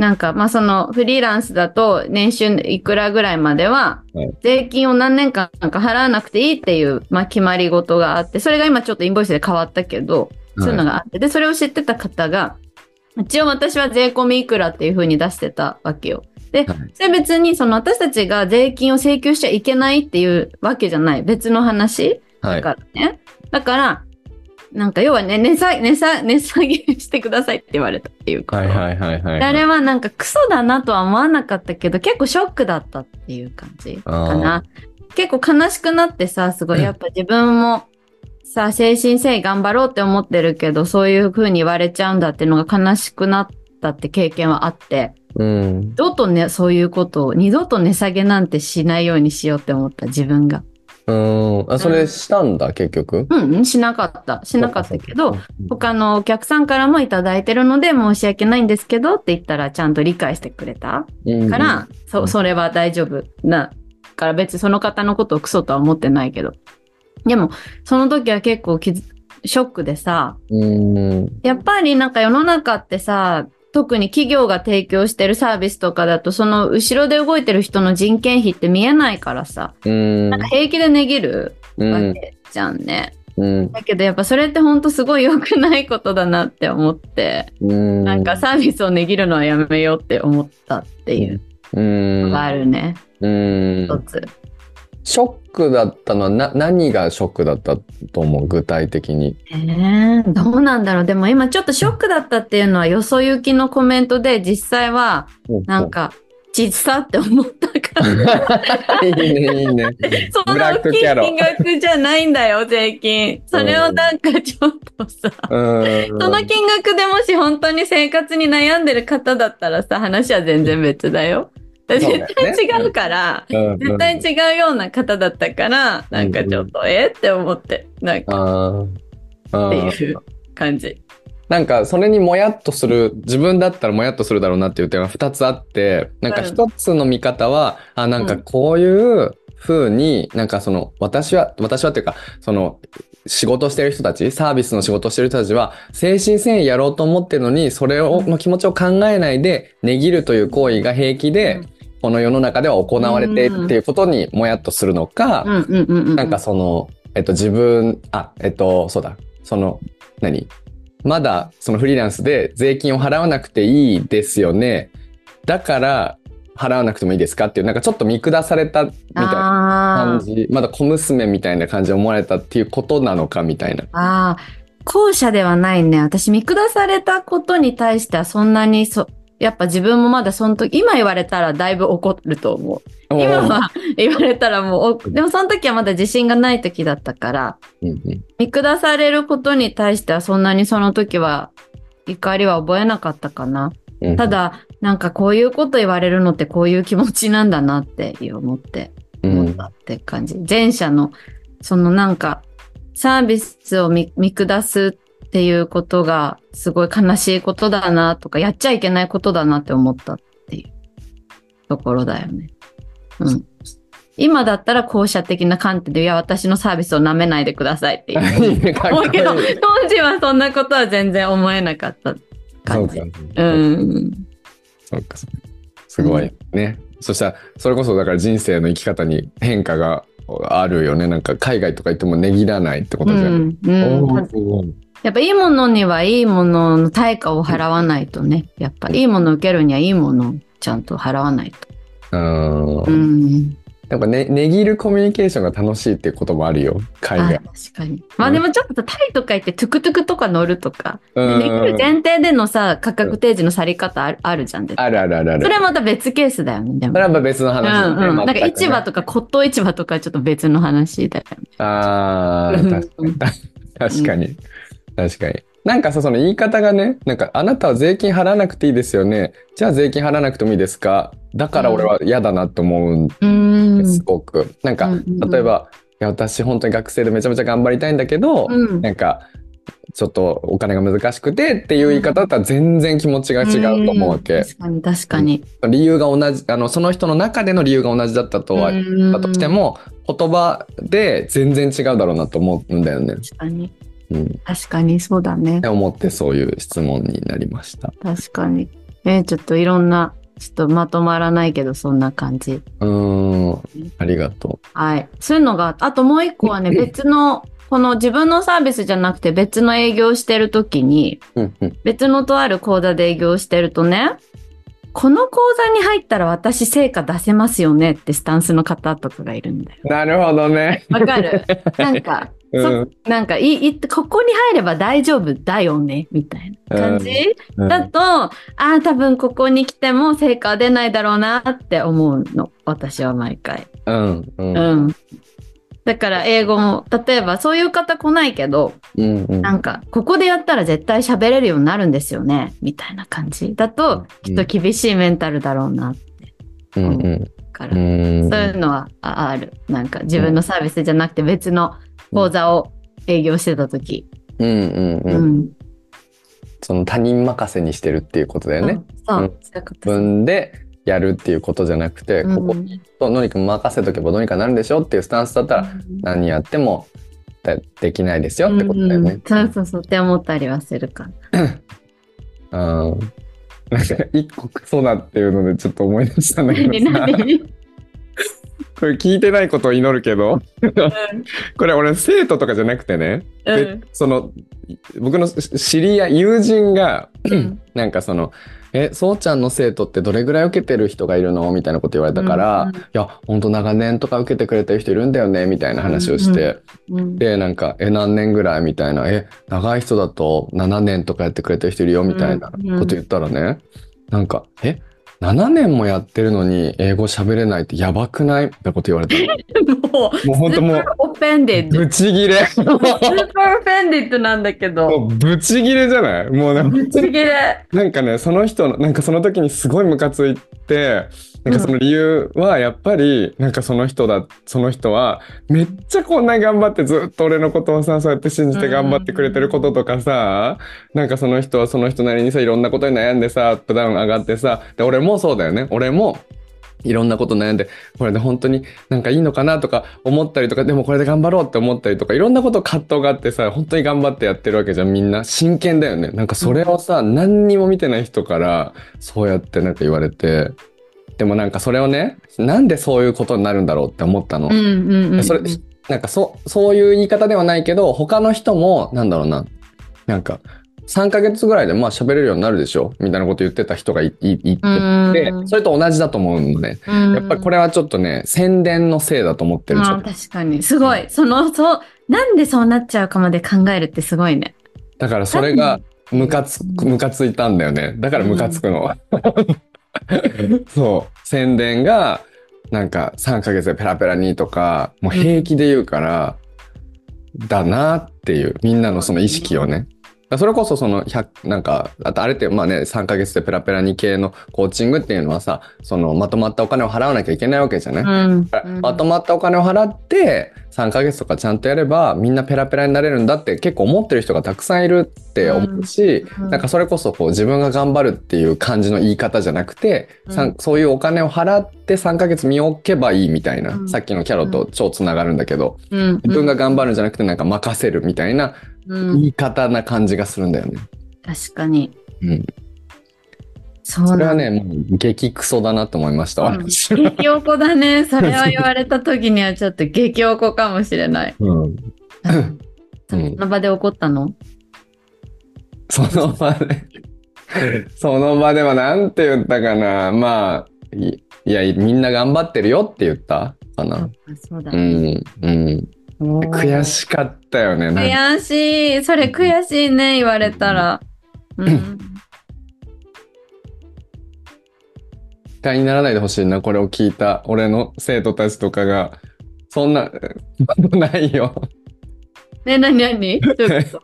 なんか、まあそのフリーランスだと年収いくらぐらいまでははい税金を何年間か払わなくていいっていう、まあ決まり事があって、それが今ちょっとインボイスで変わったけど、そういうのがあって、で、それを知ってた方が、一応私は税込みいくらっていう風に出してたわけよ。で、はいそれ別にその私たちが税金を請求しちゃいけないっていうわけじゃない。別の話。はい。だからね。だから、なんか要はね、値下げ、値下値下げしてくださいって言われたっていうこと。はいはいはいはい。であれはなんかクソだなとは思わなかったけど、結構ショックだったっていう感じかな。結構悲しくなってさ、すごいやっぱ自分もさ、精神誠意頑張ろうって思ってるけど、そういう風に言われちゃうんだっていうのが悲しくなったって経験はあって、うん。二度とね、そういうことを、二度と値下げなんてしないようにしようって思った自分が。うん。あ、それしたんだ、結局？うん、うん、しなかった。しなかったけど、うん、他のお客さんからもいただいてるので申し訳ないんですけどって言ったらちゃんと理解してくれたうんから、そ、それは大丈夫な。から別にその方のことをクソとは思ってないけど。でも、その時は結構ショックでさ、うん。やっぱりなんか世の中ってさ、特に企業が提供してるサービスとかだと、その後ろで動いてる人の人件費って見えないからさ、うん。なんか平気で値切るうん。わけじゃんね。うん。だけどやっぱそれってほんとすごい良くないことだなって思って、うん。なんかサービスを値切るのはやめようって思ったっていううん。のがあるね、うん。一つ。ショックだったのはな何がショックだったと思う？具体的に。えー、どうなんだろう？でも今ちょっとショックだったっていうのはよそ行きのコメントで実際はなんか小さって思ったか (laughs) ら。いいねいいね。(laughs) そんな大きい金額じゃないんだよ、税金。それをなんかちょっとさ、うん。その金額でもし本当に生活に悩んでる方だったらさ、話は全然別だよ。絶対違うから、うん絶対違うような方だったから、なんかちょっと、え？って思って、なんかっていう感じ。なんかそれにもやっとする自分だったらもやっとするだろうなっていう点は2つあってなんかうん1つの見方は、あなんかこういう風になんかその私は私はっていうかその仕事してる人たちサービスの仕事してる人たちは精神繊維やろうと思ってるのにそれをうん。の気持ちを考えないで値切るという行為が平気で、うんこの世の中では行われてっていうことにもやっとするのか。なんかその、えっと、自分、あ、えっと、そうだ、その、何？まだ、そのフリーランスで税金を払わなくていいですよね。だから、払わなくてもいいですかっていう、なんかちょっと見下されたみたいな感じ、まだ小娘みたいな感じで思われたっていうことなのかみたいな。あー、後者ではないね。私、見下されたことに対してはそんなにそ、やっぱ自分もまだその時、今言われたらだいぶ怒ると思う。今は言われたらもう、でもその時はまだ自信がない時だったから、うんうん見下されることに対してはそんなにその時は怒りは覚えなかったかな。うんただ、なんかこういうこと言われるのってこういう気持ちなんだなって思って、うん思ったって感じ。前者の、そのなんか、サービスを見見下すっていうことがすごい悲しいことだなとか、やっちゃいけないことだなって思ったっていうところだよね。うん。今だったら後者的な観点で、いや、私のサービスを舐めないでくださいっていう。(laughs) 思うけど、当時はそんなことは全然思えなかったそうか感じ。うん。そうかすごいね。そしたらそれこそだから人生の生き方に変化があるよね。なんか海外とか行っても値切らないってことじゃん。うんうんやっぱいいものにはいいものの対価を払わないとね。やっぱいいものを受けるにはいいものをちゃんと払わないと。うんうん。やっぱね、値切るコミュニケーションが楽しいっていうこともあるよ、海あ外。確かに。まあでもちょっとタイとか行ってトゥクトゥクとか乗るとか、うんできる前提でのさ、価格提示のさり方あるあるじゃん。あるあるあるある。それはまた別ケースだよね。でもそれはまた別の話だね、うんうん。なんか市場とか骨董市場とかはちょっと別の話だよね。ああ、うん確かに。確かに。確かに。なんかさ、その言い方がね、なんか、あなたは税金払わなくていいですよね。じゃあ税金払わなくてもいいですかだから俺は嫌だなと思うんうんです、すごく。なんか、例えば、いや、私本当に学生でめちゃめちゃ頑張りたいんだけど、うんなんか、ちょっとお金が難しくてっていう言い方だったら全然気持ちが違うと思うわけ。確かに確かに。理由が同じ、あの、その人の中での理由が同じだったとは、うんだとしても、言葉で全然違うだろうなと思うんだよね。確かに。うん。確かにそうだねって。思ってそういう質問になりました。確かに。えーちょっといろんな、ちょっとまとまらないけど、そんな感じ。うーん。ありがとはい。そういうのが、あともう一個はね、別の、この自分のサービスじゃなくて別の営業してるときに。別のとある講座で営業してるとね、この講座に入ったら私成果出せますよねってスタンスの方とかがいるんだよ。なるほどね。わかるなんか、(laughs) うん。なんかいい、ここに入れば大丈夫だよねみたいな感じ、うんだと、ああ、多分ここに来ても成果は出ないだろうなって思うの。私は毎回。うん。うん。うん。だから英語も、例えばそういう方来ないけど、うん。うん。なんか、ここでやったら絶対喋れるようになるんですよね。みたいな感じだと、きっと厳しいメンタルだろうな。うん。うん。から、うん。そういうのはあある。なんか自分のサービスじゃなくて別の講座を営業してた時。うん。うん。ううん。ん。その他人任せにしてるっていうことだよね。そう、うん自分でやるっていうことじゃなくて、うんこことどうにか任せとけばどうにかなるんでしょっていうスタンスだったら、何やってもでできないですよってことだよね。うんそうそうそうって思ったりはするかな。(coughs) うん。なんか一個そうだっていうのでちょっと思い出したんだけ何どさ、(laughs) 何？これ聞いてないことを祈るけど、これ俺生徒とかじゃなくてね、うん。でその僕のし知り合い友人がうん。(clears throat) なんかその「えそうちゃんの生徒ってどれぐらい受けてる人がいるの?」みたいなこと言われたから「うんうんいやほんと長年とか受けてくれてる人いるんだよね」みたいな話をして、うんでなんか「え何年ぐらい?」みたいな「え長い人だと7年とかやってくれてる人いるよ」みたいなこと言ったらね、なんか「え7年もやってるのに英語喋れないってやばくない?」みたいなこと言われたの。もう、もうほんともうオフェンデッド。ブチギレスーパーオフェンデッドなんだけど。もうブチギレじゃない？もうなんかぶち切れ。なんかね、その人の、なんかその時にすごいムカついて、なんかその理由はやっぱり、なんかその人だ、その人は、めっちゃこんなに頑張ってずっと俺のことをさ、そうやって信じて頑張ってくれてることとかさ、なんかその人はその人なりにさ、いろんなことに悩んでさ、アップダウン上がってさ、で、俺もそうだよね。俺も、いろんなこと悩んで、これで本当になんかいいのかなとか思ったりとか、でもこれで頑張ろうって思ったりとか、いろんなこと葛藤があってさ、本当に頑張ってやってるわけじゃん、みんな。真剣だよね。なんかそれをさ、何にも見てない人から、そうやってなんか言われて、でもなんかそれをね、なんでそういうことになるんだろうって思ったの。うんうんうん。それ、なんかそ、そういう言い方ではないけど、他の人も、なんだろうな、なんか、3ヶ月ぐらいでまあ喋れるようになるでしょ？みたいなこと言ってた人がいいいいて、で、それと同じだと思うのね。やっぱりこれれはちょっとね、宣伝のせいだと思ってる。確かに。すごい。その、そう、なんでそうなっちゃうかまで考えるってすごいね。だからそれが、ムカつく、ムカついたんだよね。だからムカつくの。(laughs) そう。宣伝が、なんか3ヶ月でペラペラにとか、もう平気で言うから、だなっていう、みんなのその意識をね。それこそその100、なんか、あとあれってまあね、3ヶ月でペラペラに系のコーチングっていうのはさ、そのまとまったお金を払わなきゃいけないわけじゃない、うん。まとまったお金を払って3ヶ月とかちゃんとやればみんなペラペラになれるんだって結構思ってる人がたくさんいるって思うし、うん。なんかそれこそこう自分が頑張るっていう感じの言い方じゃなくて、さんそういうお金を払って3ヶ月見置けばいいみたいな、うん。さっきのキャロと超つながるんだけど、うん。自分が頑張るんじゃなくてなんか任せるみたいなうん言い方な感じがするんだよね。確かに。うん、そうそれはねもう激クソだなと思いました。うん激おこだね。それを言われた時にはちょっと激おこかもしれない。(laughs) うんうんその場で怒ったの？その場で、その場ではなんて言ったかな。まあ、いいや、みんな頑張ってるよって言ったかな。あそうだうね。ん、うん。悔しかったよね。悔しい。それ悔しいね、言われたら。(clears throat) うん。不快にならないでほしいな、これを聞いた俺の生徒たちとかが。そんな (laughs) ないよ。ね、なになに？どういうこ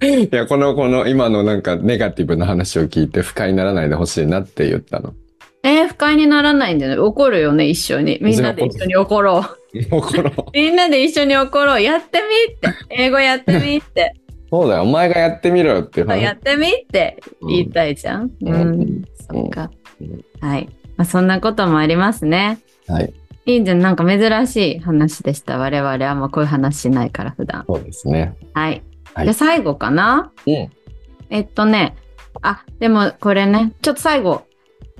と？(laughs) いや、この、この今のなんかネガティブな話を聞いて不快にならないでほしいなって言ったの。えー不快にならないんだよね。怒るよね、一緒に。みんなで一緒に怒ろう。(laughs) 心みんなで一緒に怒ろう。やってみって。英語やってみって。そうだよ、お前がやってみろよって話。やってみって言いたいじゃん。ううんん。そっかうん。はい。まあ、そんなこともありますね。はい。いいんじゃん。なんか珍しい話でした。我々あんまこういう話しないから、普段。そうですね。はい。はいじゃあ最後かな？うん。えっとね。あ、でもこれね、ちょっと最後。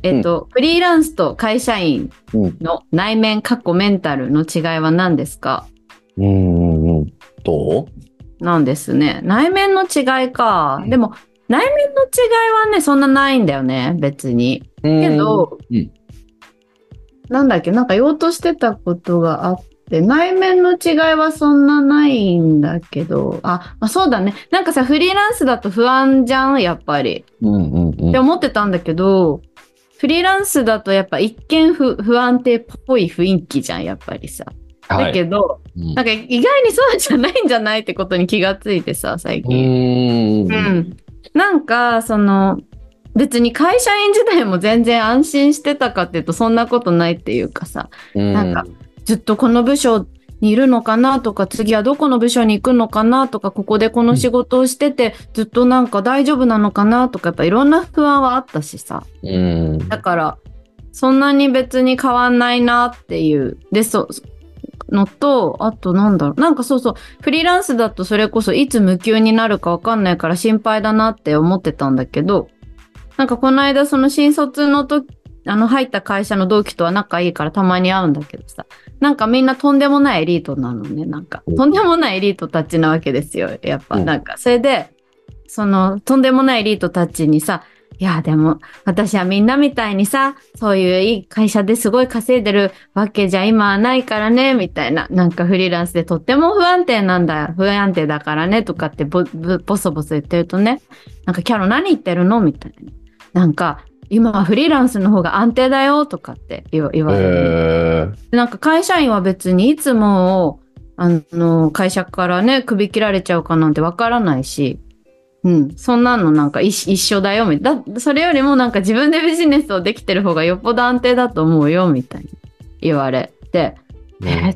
えっと、フリーランスと会社員うん。の内面、過去メンタルの違いは何ですか？うんうんうなんですね。内面の違いか。うんでも、内面の違いはね、そんなないんだよね、別に。うけど、うんなんだっけ、なんか言おうとしてたことがあって、内面の違いはそんなないんだけど、あ、まあ、そうだね。なんかさ、フリーランスだと不安じゃん、やっぱり。うんうんうんって思ってたんだけど、フリーランスだとやっぱ一見不不安定っぽい雰囲気じゃん、やっぱりさ。だけど、うんなんか意外にそうじゃないんじゃないってことに気がついてさ、最う近。んうん。なんか、その、別に会社員時代も全然安心してたかっていうとそんなことないっていうかさ、なんかずっとこの部署にいるのかなとか、次はどこの部署に行くのかなとか、ここでこの仕事をしてて、ずっとなんか大丈夫なのかなとか、やっぱいろんな不安はあったしさ。うんだから、そんなに別に変わんないなっていう。で、そう、のと、あとなんだろう。なんかそうそう、フリーランスだとそれこそいつ無給になるかわかんないから心配だなって思ってたんだけど、なんかこの間その新卒の時、あの入った会社の同期とは仲いいからたまに会うんだけどさ、なんかみんなとんでもないエリートなのね、なんか。うんとんでもないエリートたちなわけですよ、やっぱ。うんなんか、それで、その、とんでもないエリートたちにさ、いや、でも、私はみんなみたいにさ、そういういい会社ですごい稼いでるわけじゃ今はないからね、みたいな。なんかフリーランスでとっても不安定なんだよ。不安定だからね、とかってボボボソボソ言ってるとね、なんかキャロ何言ってるの？みたいな。なんか、今はフリーランスの方が安定だよ、とかって言われる。えでなんか会社員は別にいつも、あの、会社からね、首切られちゃうかなんてわからないし、うん、そんなのなんか一一緒だよ、みたいな。だそれよりもなんか自分でビジネスをできてる方がよっぽど安定だと思うよ、みたいに言われて、ーえ？ーっ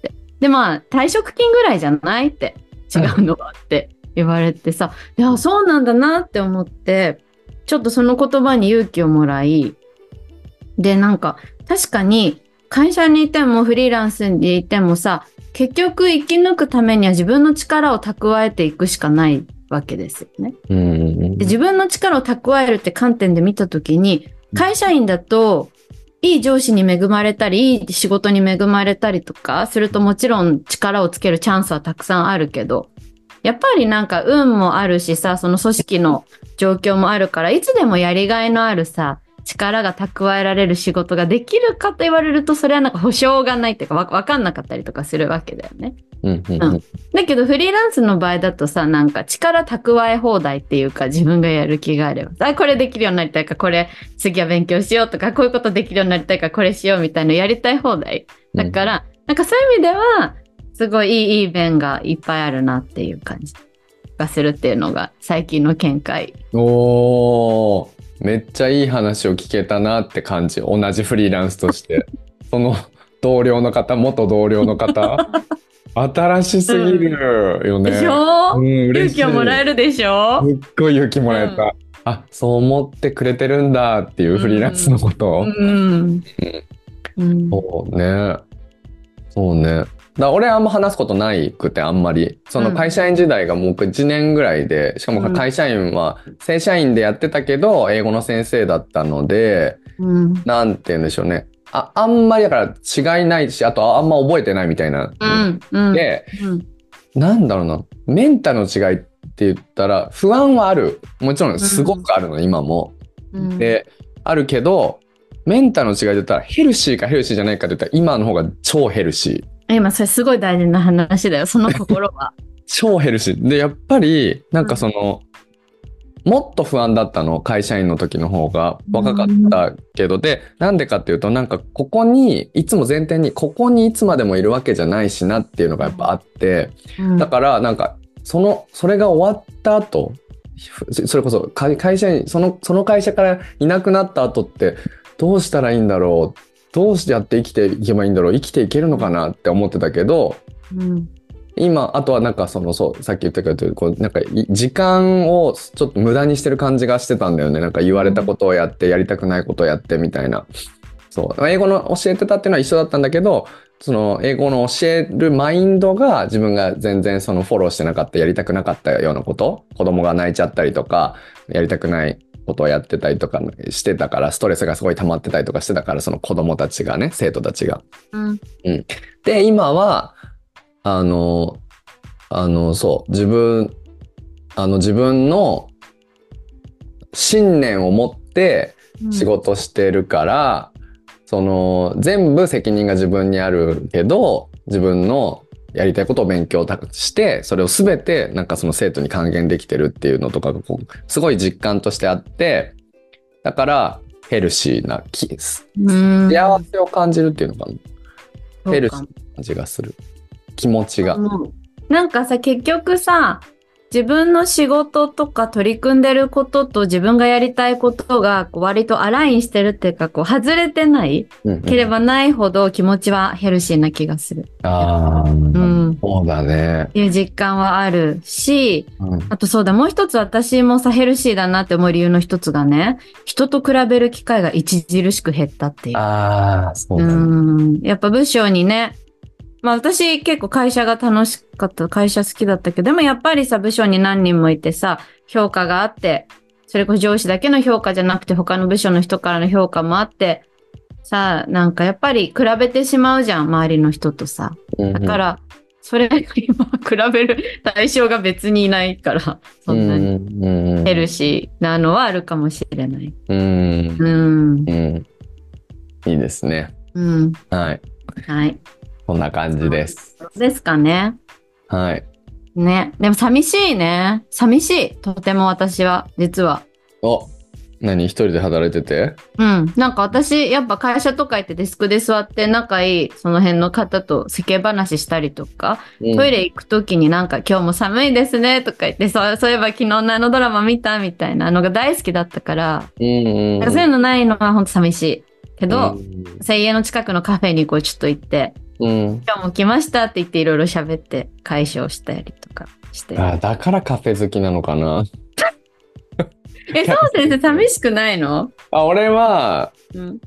て。で、まあ、退職金ぐらいじゃないって、違うの？はって言われてさ、いや、そうなんだなって思って、ちょっとその言葉に勇気をもらい、で、なんか、確かに、会社にいてもフリーランスにいてもさ、結局生き抜くためには自分の力を蓄えていくしかないわけですよね。で自分の力を蓄えるって観点で見たときに、会社員だと、いい上司に恵まれたり、いい仕事に恵まれたりとかするともちろん力をつけるチャンスはたくさんあるけど、やっぱりなんか運もあるしさ、その組織の状況もあるから、いつでもやりがいのあるさ、力が蓄えられる仕事ができるかと言われると、それはなんか保証がないっていうかわ、わかんなかったりとかするわけだよね。うんうんうんだけどフリーランスの場合だとさ、なんか力蓄え放題っていうか自分がやる気があれば、あ、これできるようになりたいからこれ次は勉強しようとか、こういうことできるようになりたいからこれしようみたいなのやりたい放題。だから、なんかそういう意味では、すごいいいいい面がいっぱいあるなっていう感じがするっていうのが最近の見解。おーめっちゃいい話を聞けたなって感じ同じフリーランスとして。(laughs) その同僚の方元同僚の方。(laughs) 新しすぎるよね、でしょ、うん、勇気をもらえるでしょ？すっごい勇気もらえた、うあそう思ってくれてるんだっていうフリーランスのこと、うん。うん。そうね。そうねだ俺あんま話すことないくてあんまりその会社員時代がもう1年ぐらいでしかも会社員は正社員でやってたけど英語の先生だったのでうん。なんて言うんでしょうねああんまりだから違いないしあとあんま覚えてないみたいな、うん。うん。でうん。なんだろうなメンタルの違いって言ったら不安はあるもちろんすごくあるの、今も。うん、であるけどメンタルの違いで言ったらヘルシーかヘルシーじゃないかって言ったら今の方が超ヘルシー。今それすごい大事な話だよ、その心は。(laughs) 超ヘルシー。で、やっぱり、なんかその、もっと不安だったの、会社員の時の方が若かったけど、で、なんでかっていうと、なんかここに、いつも前提に、ここにいつまでもいるわけじゃないしなっていうのがやっぱあって、うんだからなんか、その、それが終わった後、ふそれこそ会会社員、その、その会社からいなくなった後って、どうしたらいいんだろうどうしてやって生きていけばいいんだろう生きていけるのかなって思ってたけど、うん。今あとはなんかそのそうさっき言ったけどこうなんかい時間をちょっと無駄にしてる感じがしてたんだよね。なんか言われたことをやってやりたくないことをやってみたいな。そう。英語の教えてたっていうのは一緒だったんだけどその英語の教えるマインドが自分が全然そのフォローしてなかったやりたくなかったようなこと子供が泣いちゃったりとかやりたくないことをやってたりとかしてたからストレスがすごい溜まってたりとかしてたからその子供たちがね生徒たちが。うん。で、今は、あの、あの、そう、自分、あの、自分の信念を持って仕事してるから、その、全部責任が自分にあるけど、自分のやりたいことを勉強して、それを全て、なんかその生徒に還元できてるっていうのとかが、こう、すごい実感としてあって、だから、ヘルシーな気です。うん幸せを感じるっていうのかな。ヘルシーな感じがする。気持ちが。うんなんかさ結局さ自分の仕事とか取り組んでることと自分がやりたいことがこう割とアラインしてるっていうかこう外れてないければないほど気持ちはヘルシーな気がする。ああ、うん。そうだね。っていう実感はあるし、うんあとそうだ、もう一つ私もさヘルシーだなって思う理由の一つがね、人と比べる機会が著しく減ったっていう。ああ、そううだね。ん。やっぱ部署にね、まあ私結構会社が楽しかった、会社好きだったけど、でもやっぱりさ、部署に何人もいてさ、評価があって、それこそ上司だけの評価じゃなくて他の部署の人からの評価もあって、さあ、なんかやっぱり比べてしまうじゃん、周りの人とさ。だから、それが今比べる対象が別にいないから、そんなににヘルシーなのはあるかもしれない。うん。うん。うん。いいですね。うん。はい。はい。こんな感じです。ですかね。はい。ね。でも寂しいね。寂しい。とても私は、実は。お、何一人で働いてて？うん。なんか私、やっぱ会社とか行ってデスクで座って仲いいその辺の方と世間話したりとか、トイレ行くときになんか今日も寒いですねとか言って、そうそういえば昨日のあのドラマ見たみたいなのが大好きだったから、うんうん。そういうのないのは本当寂しい。けど、うんさ家の近くのカフェにこうちょっと行って、うん。今日も来ましたって言っていろいろ喋って解消したりとかして。あだからカフェ好きなのかな。え、そう先生寂しくないの？あ、俺は、うん。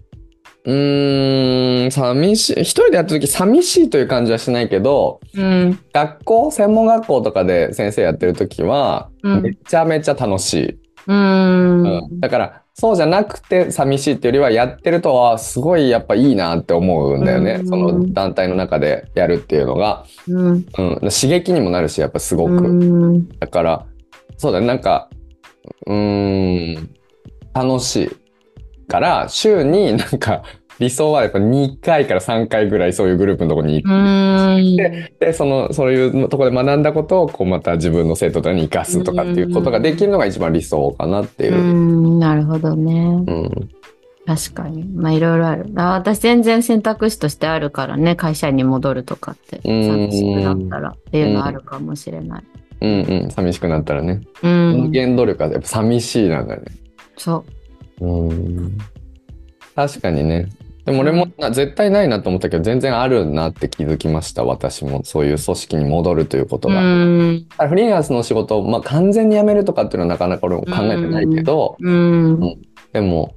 うーん、寂しい。一人でやった時寂しいという感じはしないけど、うん。学校、専門学校とかで先生やってる時は、うんめちゃめちゃ楽しい。ううんだから、そうじゃなくて寂しいっていうよりは、やってるとはすごいやっぱいいなって思うんだよね。うんその団体の中でやるっていうのが。うん。うん。刺激にもなるし、やっぱすごく。うん。だから、そうだね、なんか、うーん、楽しいから、週になんか、理想はやっぱ2回から3回ぐらいそういうグループのとこに行うーん。でで、その、そういうところで学んだことを、こう、また自分の生徒とかに活かすとかっていうことができるのが一番理想かなっていうう。ん、なるほどね。うん。確かに。まあ、いろいろある。あ私全然選択肢としてあるからね、会社に戻るとかって。うん寂しくなったらっていうのあるかもしれない。うんうん。寂しくなったらね。うん。原動力はやっぱ寂しいなんだよね。そう。うん。確かにね。でも俺もな絶対ないなと思ったけど、全然あるなって気づきました。私もそういう組織に戻るということうが。ん。フリーランスの仕事を、まあ、完全に辞めるとかっていうのはなかなか俺も考えてないけど、うん。でも、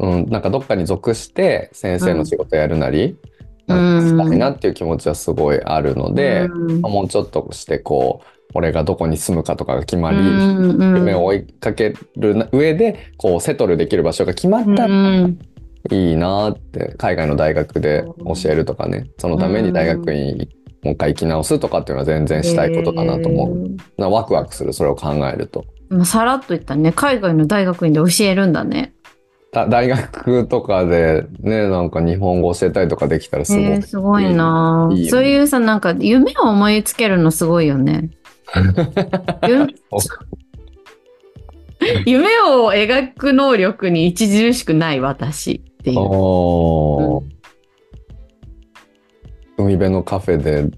うん、なんかどっかに属して先生の仕事やるなり、うんなんかしたいなっていう気持ちはすごいあるので、うんまあもうちょっとしてこう、俺がどこに住むかとかが決まり、うんうん夢を追いかける上で、こう、セトルできる場所が決まったらうんいいなって、海外の大学で教えるとかね、そのために大学院もう一回行き直すとかっていうのは全然したいことかなと思う。へーなワクワクする、それを考えると。まあさらっと言ったね。海外の大学院で教えるんだね。だ大学とかでね、なんか日本語教えたりとかできたらすごい。えーすごいなねそういうさ、なんか夢を思いつけるのすごいよね。(laughs) ゆ夢を描く能力に著しくない私っていう。おー。海辺のカフェで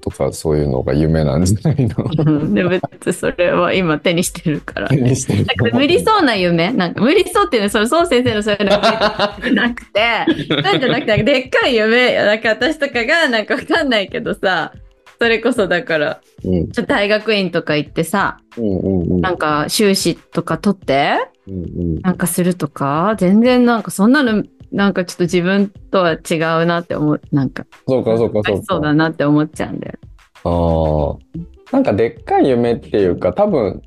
とかそういうのが夢なんじゃないの？うん。で別にそれは今手にしてるから。手にしてる。無理そうな夢？なんか無理そうっていうのはその孫先生のそういうのがなくて。なんじゃなくてでっかい夢。なんか私とかがなんかわかんないけどさ。それこそだからうん。ちょっと大学院とか行ってさうんうんうん。なんか修士とか取ってうんうんなんかするとか？全然なんかそんなのなんかちょっと自分とは違うなって思うなんかそうかそうかそうか。そうだなって思っちゃうんだよ。ああ。なんかでっかい夢っていうか多分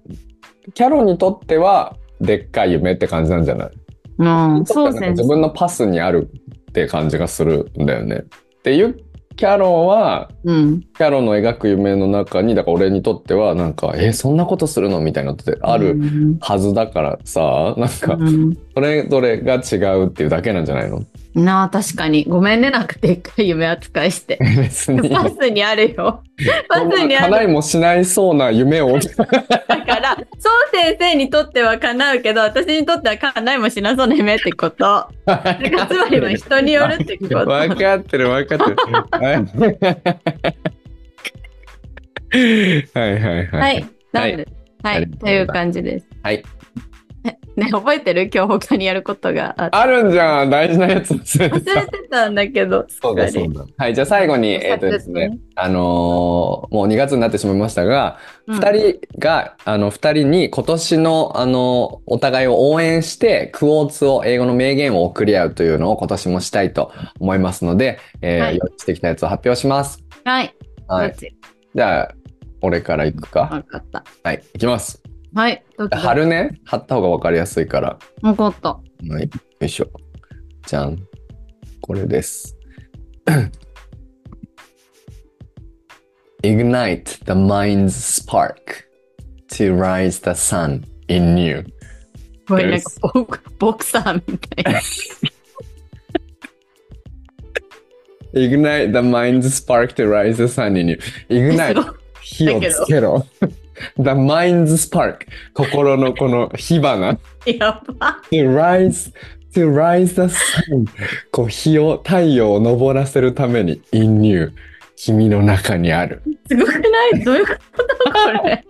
キャロにとってはでっかい夢って感じなんじゃない？うん、そうなんか先生。自分のパスにあるって感じがするんだよね。っていうキャロはうん。キャロの描く夢の中にだから俺にとってはなんかえそんなことするのみたいなのってあるうん。はずだからさなんかうん。それぞれが違うっていうだけなんじゃないの？なあ、確かに。ごめんね、なんかでっかい夢扱いして。(laughs) パスにあるよ。(laughs) パスにある。な叶いもしないそうな夢をだから、そう先生にとっては叶うけど、私にとっては叶いもしなそうな夢ってこと。つまりは人によるってこと。分かってる分かってる。はいはいはいは。はいはい、という感じです。はい。ね、覚えてる？今日他にやることがあ。あるんじゃん大事なやつ忘れてた。てたんだけど、そうだそうだ。はいじゃあ最後にえっ、とですね。あのーもう2月になってしまいましたが、うん2人が、あの、2人に今年の、あの、お互いを応援して、クォーツを、英語の名言を送り合うというのを今年もしたいと思いますので、えーはい用意してきたやつを発表します。はい。はい。じゃあ、俺から行くか。わかった。はい、行きます。はい。貼るね。貼った方が分かりやすいから。わかった。はい、よいしょ。じゃん。これです。Ignite the mind's spark to rise the sun in you. これなんかボクボクサーみたいな。Ignite the mind's spark to rise the sun in you. す Ignite ごい火をつけろ。The mind's spark 心のこの火花。やば。to rise to rise the sun こう火を太陽を昇らせるために in you 君の中にあるすごくない？どういうことだこれ？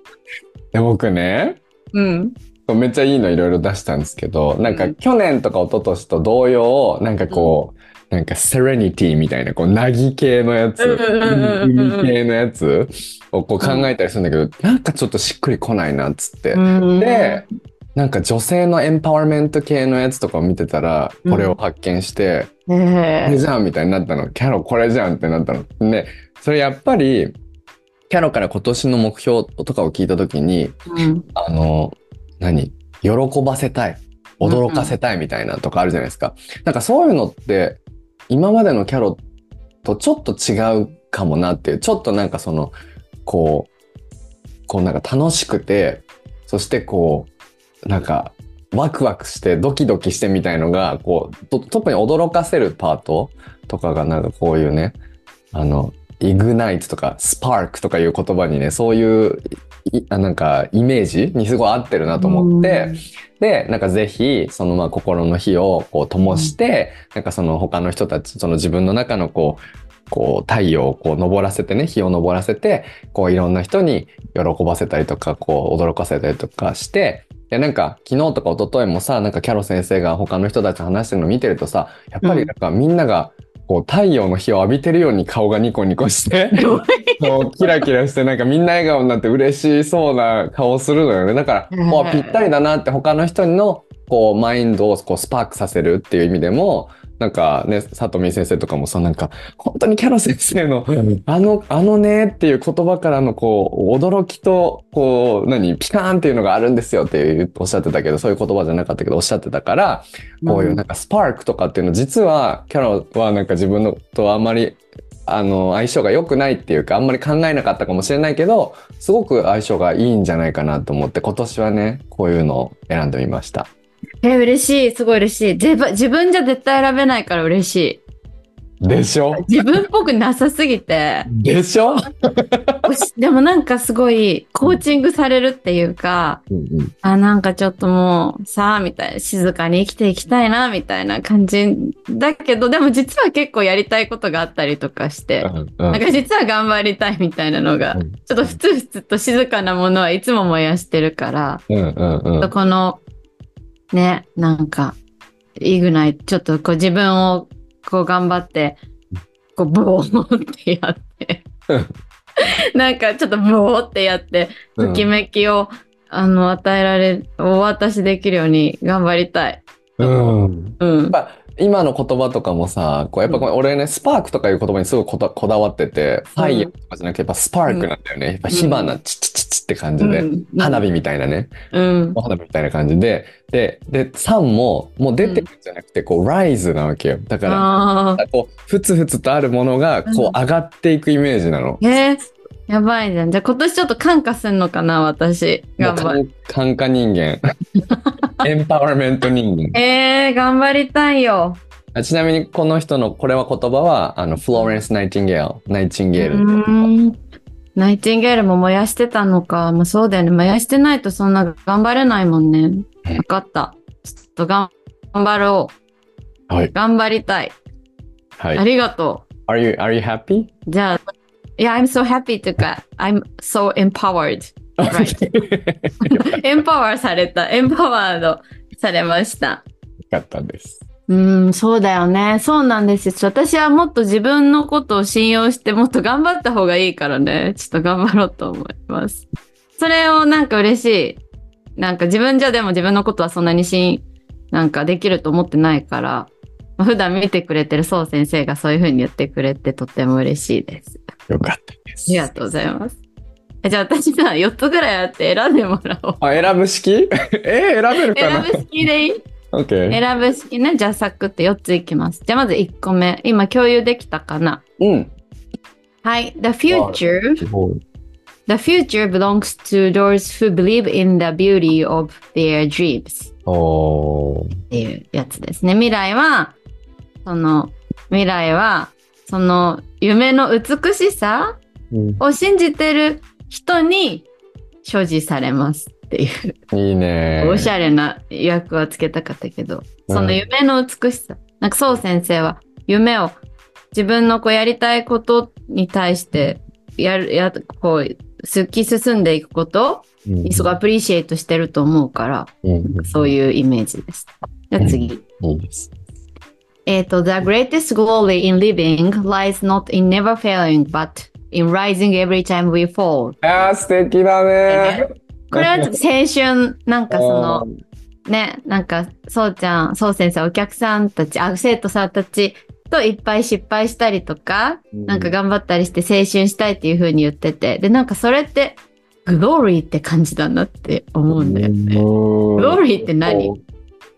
で僕ねうん。めっちゃいいのいろいろ出したんですけどなんかうん去年とか一昨年と同様なんかこう、なんかセレニティみたいなこうなぎ系のやつうんうんうんうんうん海系のやつをこう考えたりするんだけど、なんかちょっとしっくりこないなっつって、うんで、なんか女性のエンパワーメント系のやつとかを見てたら、これを発見して、これえじゃんみたいになったの。キャロこれじゃんってなったの。で、それやっぱり、キャロから今年の目標とかを聞いたときに、うん。あの、何？喜ばせたい。驚かせたいみたいなとかあるじゃないですか。なんかそういうのって、今までのキャロとちょっと違うかもなっていう、ちょっとなんかその、こう、こうなんか楽しくて、そしてこう、なんか、ワクワクしてドキドキしてみたいのが、こう、特に驚かせるパートとかがなんかこういうね、あの、イグナイトとかスパークとかいう言葉にね、そういういあなんかイメージにすごい合ってるなと思って、で、なんかぜひ、そのまあ心の火をこう灯して、なんかその他の人たち、その自分の中のこう、こう太陽をこう昇らせてね、火を昇らせて、こういろんな人に喜ばせたりとか、こう驚かせたりとかして、で、なんか昨日とか一昨日もさ、なんかキャロ先生が他の人たちと話してるの見てるとさ、やっぱりなんかみんながこう太陽の火を浴びてるように顔がニコニコして、(laughs) こうキラキラしてなんかみんな笑顔になって嬉しそうな顔するのよね。だから、うぴったりだなって他の人のこうマインドをこうスパークさせるっていう意味でも、なんかね、佐藤美先生とかもさ、なんか、本当にキャロ先生の、あの、あのねっていう言葉からのこう、驚きと、こう、何、ピカーンっていうのがあるんですよっていうおっしゃってたけど、そういう言葉じゃなかったけど、おっしゃってたから、こういうなんかスパークとかっていうの、実はキャロはなんか自分のとあんまり、あの、相性が良くないっていうか、あんまり考えなかったかもしれないけど、すごく相性がいいんじゃないかなと思って、今年はね、こういうのを選んでみました。え、嬉しい。すごい嬉しい。自分自分じゃ絶対選べないから嬉しい。でしょ？自分っぽくなさすぎて。でしょ？でもなんかすごいコーチングされるっていうか、あ、なんかちょっともうさあ、みたいな、静かに生きていきたいな、みたいな感じだけど、でも実は結構やりたいことがあったりとかして、うんなんか実は頑張りたいみたいなのが、うんちょっとふつふつと静かなものはいつも燃やしてるから、うんうんうんこの、ね、なんか、イグナイト、ちょっとこう自分をこう頑張って、こう、ボーってやってうん、なんかちょっとボーってやって、ときめきを、あの、与えられる、お渡しできるように頑張りたい。うんうん。ぱ今の言葉とかもさ、こうやっぱこう俺ね、スパークとかいう言葉にすごいこだこだわってて、ファイヤーとかじゃなくて、やっぱスパークなんだよね。やっぱ火花、チッチッチッチッって感じで、うん花火みたいなね、うん。お花火みたいな感じで、で、で、サンももう出てるんじゃなくて、こう、ライズなわけよ。だから。こう、ふつふつとあるものが、こう、上がっていくイメージなの。えー、やばいじゃん。じゃあ今年ちょっと感化すんのかな、私。頑張る。感化人間。(laughs) エンパワーメント人間。えー、頑張りたいよ。あちなみにこの人のこれは言葉はあのフローレンス・ナイチンゲールナイチンゲールナイチンゲールも燃やしてたのか。まあ、そうだよね。燃やしてないとそんな頑張れないもんね。わかった。ちょっと頑張ろう。はい頑張りたい。はいありがと Are you are you happy? う。じゃあ、いや、I'm so happy とか、I'm so empowered. Right? エンパワーされた。エンパワードされました。よかったです。うん、そうだよね。そうなんですよ。私はもっと自分のことを信用して、もっと頑張った方がいいからね。ちょっと頑張ろうと思います。それをなんか嬉しい。なんか自分じゃでも自分のことはそんなに信、なんかできると思ってないから、まあ普段見てくれてるそう先生がそういう風に言ってくれてとっても嬉しいです。よかったです。ありがとうございます。えじゃあ私さ、4つぐらいあって選んでもらおう。あ、選ぶ式？(laughs) えー、選べるかな？選ぶ式でいい ?OK。選ぶ式ね。じゃあサクッと4ついきます。じゃあまず1個目。今共有できたかな？うん。はい。The future, the future belongs to those who believe in the beauty of their dreams っていうやつですね。未来は、その、未来は、その夢の美しさうんを信じてる人に所持されますっていう、いいね。おしゃれな役はつけたかったけど、その夢の美しさ。なんかそう先生は夢を自分のこうやりたいことに対してやる、や、こう、突き進んでいくことうんにすごいアプリシエイトしてると思うから、うんそういうイメージです。じゃあ次。いいです。えっと、The greatest glory in living lies not in never failing, but in rising every time we fall. あー、素敵だね。これは青春、なんかその、(laughs) ね、なんか、そうちゃん、そう先生、お客さんたち、あ、生徒さんたちといっぱい失敗したりとか、なんか頑張ったりして青春したいっていう風に言ってて、で、なんかそれって、グローリーって感じだなって思うんだよね。ググローリーって何？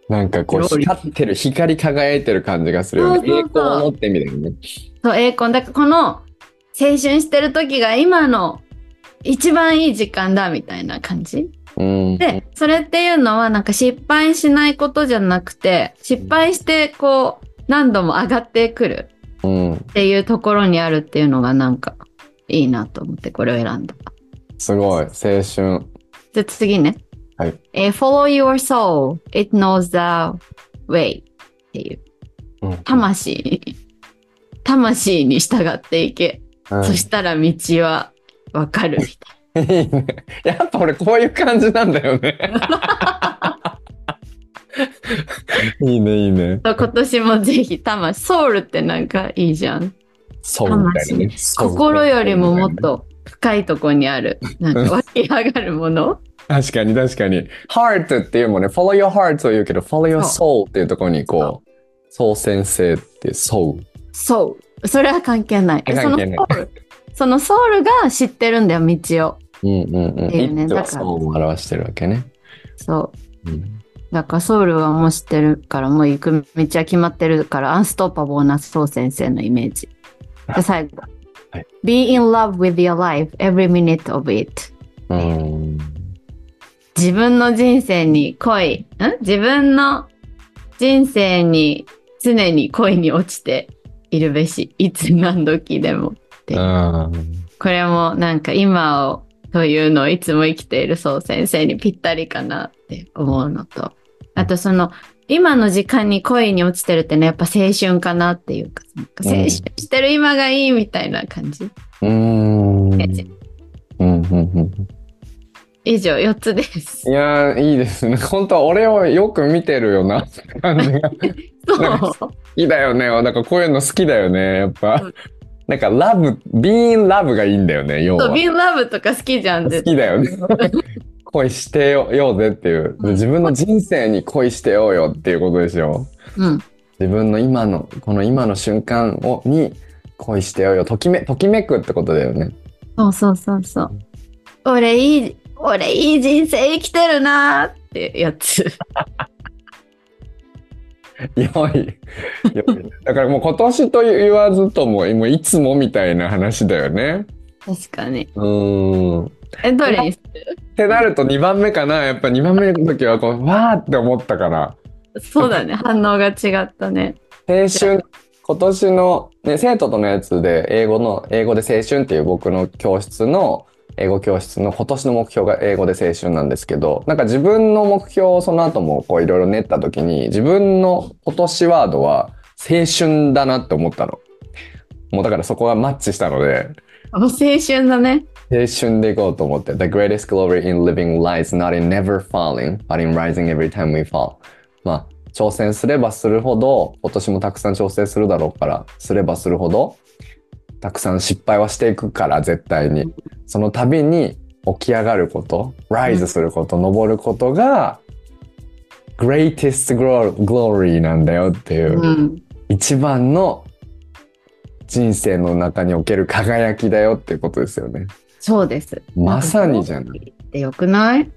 なんかこう光ってる、光り輝いてる感じがするよね。栄光のって意味だよね。そう、栄光。だからこの、青春してる時が今の一番いい時間だみたいな感じ？うん。で、それっていうのはなんか失敗しないことじゃなくて、失敗してこう何度も上がってくるうん。っていうところにあるっていうのがなんかいいなと思ってこれを選んだ。すごい。青春。じゃあ次ね。はい。えー follow your soul. It knows the way. っていう。うん魂。魂に従っていけ。うんそしたら道はわかるみたいいいね。(laughs) やっぱ俺こういう感じなんだよね。(laughs) いいね、いいね。な。今年もぜひ魂。ソウルってなんかいいじゃん。そうみたいなね。心よりももっと深いところにある。なんか湧き上がるもの。確かに確かに。heart っていうもんね、follow your heart を言うけど、follow your soul っていうところにこう、ソウ先生ってソウ。そう。それは関係ない。関係ないそのソウル。が知ってるんだよ、道を。うんうんうん。っていうねだから表してるわけね。そう。うんだからソウルはもう知ってるから、もう行く道は決まってるから、アンストッパボーなソウ先生のイメージ。で、最後。はい Be in love with your life every minute of it. うん。自分の人生に恋、ん？自分の人生に常に恋に落ちているべし、いつ何時でも。うん。これもなんか今をというのをいつも生きているそう先生にぴったりかなって思うのと、あとその今の時間に恋に落ちてるってね、やっぱ青春かなっていうか、なんか青春してる今がいいみたいな感じ。うん。うんうんうん以上4つですい。やー、いいですね。本当は俺をよく見てるよなって感じが。好 (laughs) そう。きだよね。なんかこういうの好きだよね。やっぱうん。なんかラブ、being love がいいんだよね。要は。ビンラブとか好きじゃん。好きだよね。(laughs) 恋してよようぜっていう。うん自分の人生に恋してようよっていうことでしょ。うん。自分の今の、この今の瞬間をに恋してようよ。ときめ、ときめくってことだよね。そうそうそうそう。俺いい、俺いい人生生きてるなーってやつ。(laughs) 良い。良いだからもう今年と言わずとも、もういつもみたいな話だよね。確かに。うーん。っえ、どれにすてなると2番目かな。やっぱ2番目の時はこう、わーって思ったから。るそうだね。反応が違ったね。青春、今年の、ね、生徒とのやつで、英語の、英語で青春っていう僕の教室の、英語教室の今年の目標が英語で青春なんですけど、なんか自分の目標をその後もこういろいろ練った時に、自分の今年ワードは青春だなって思ったの。もうだからそこがマッチしたので、もう青春だね。青春でいこうと思って。The greatest glory in living lies not in never falling, but in rising every time we fall. まあ、挑戦すればするほど、今年もたくさん挑戦するだろうから、すればするほど、たくさん失敗はしていくから、絶対に。その度に起き上がること、rise すること、登ることが、greatest glo- glory なんだよっていう、うん。一番の人生の中における輝きだよっていうことですよね。そうです。まさにじゃない。ってよくない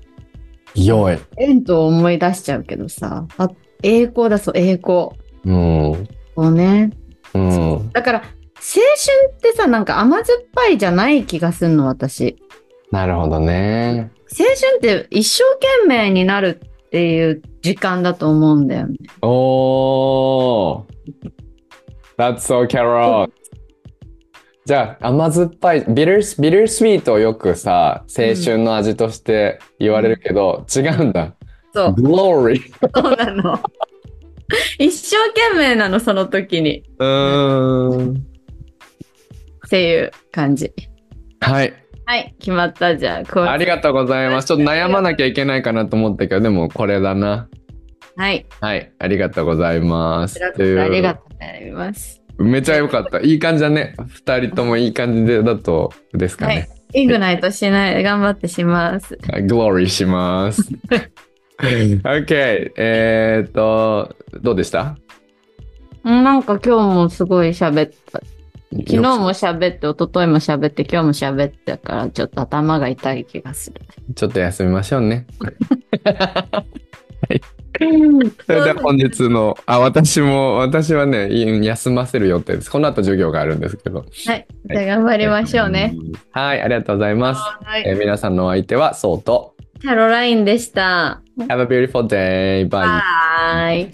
良い。エントを思い出しちゃうけどさ。あ、栄光だそう、栄光。うん。こうね。うん。だから、青春ってさ、なんか甘酸っぱいじゃない気がすんの、私。なるほどね。青春って一生懸命になるっていう時間だと思うんだよね。おー。That's so Carol. じゃあ、甘酸っぱい、ビルス、ビルスイートをよくさ、青春の味として言われるけど、違うんだ。そう、Glory. そうなの。一生懸命なの、その時に。うーん。っていう感じ。はい。はい、決まったじゃあ。こうありがとうございます。ちょっと悩まなきゃいけないかなと思ったけど、でもこれだな。はい、はい。ありがとうございます。ありがとうございます。めちゃ良かった。いい感じだね。二人ともいい感じでだとですかね。イグナイトしない、頑張ってします。はい、グローリーします。(laughs) OK。えーっと、どうでした？うんなんか今日もすごい喋った。昨日よも喋って、一昨日も喋って、今日も喋ったから、ちょっと頭が痛い気がする。ちょっと休みましょうね。(laughs) はい。それでは本日の、あ、私も、私はね、い休ませる予定です。この後授業があるんですけど。はい、じゃあ頑張りましょうね。。はい、ありがとうございます。はいえー皆さんのお相手は、そうと。キャロラインでした。Have a beautiful day. Bye. バイ。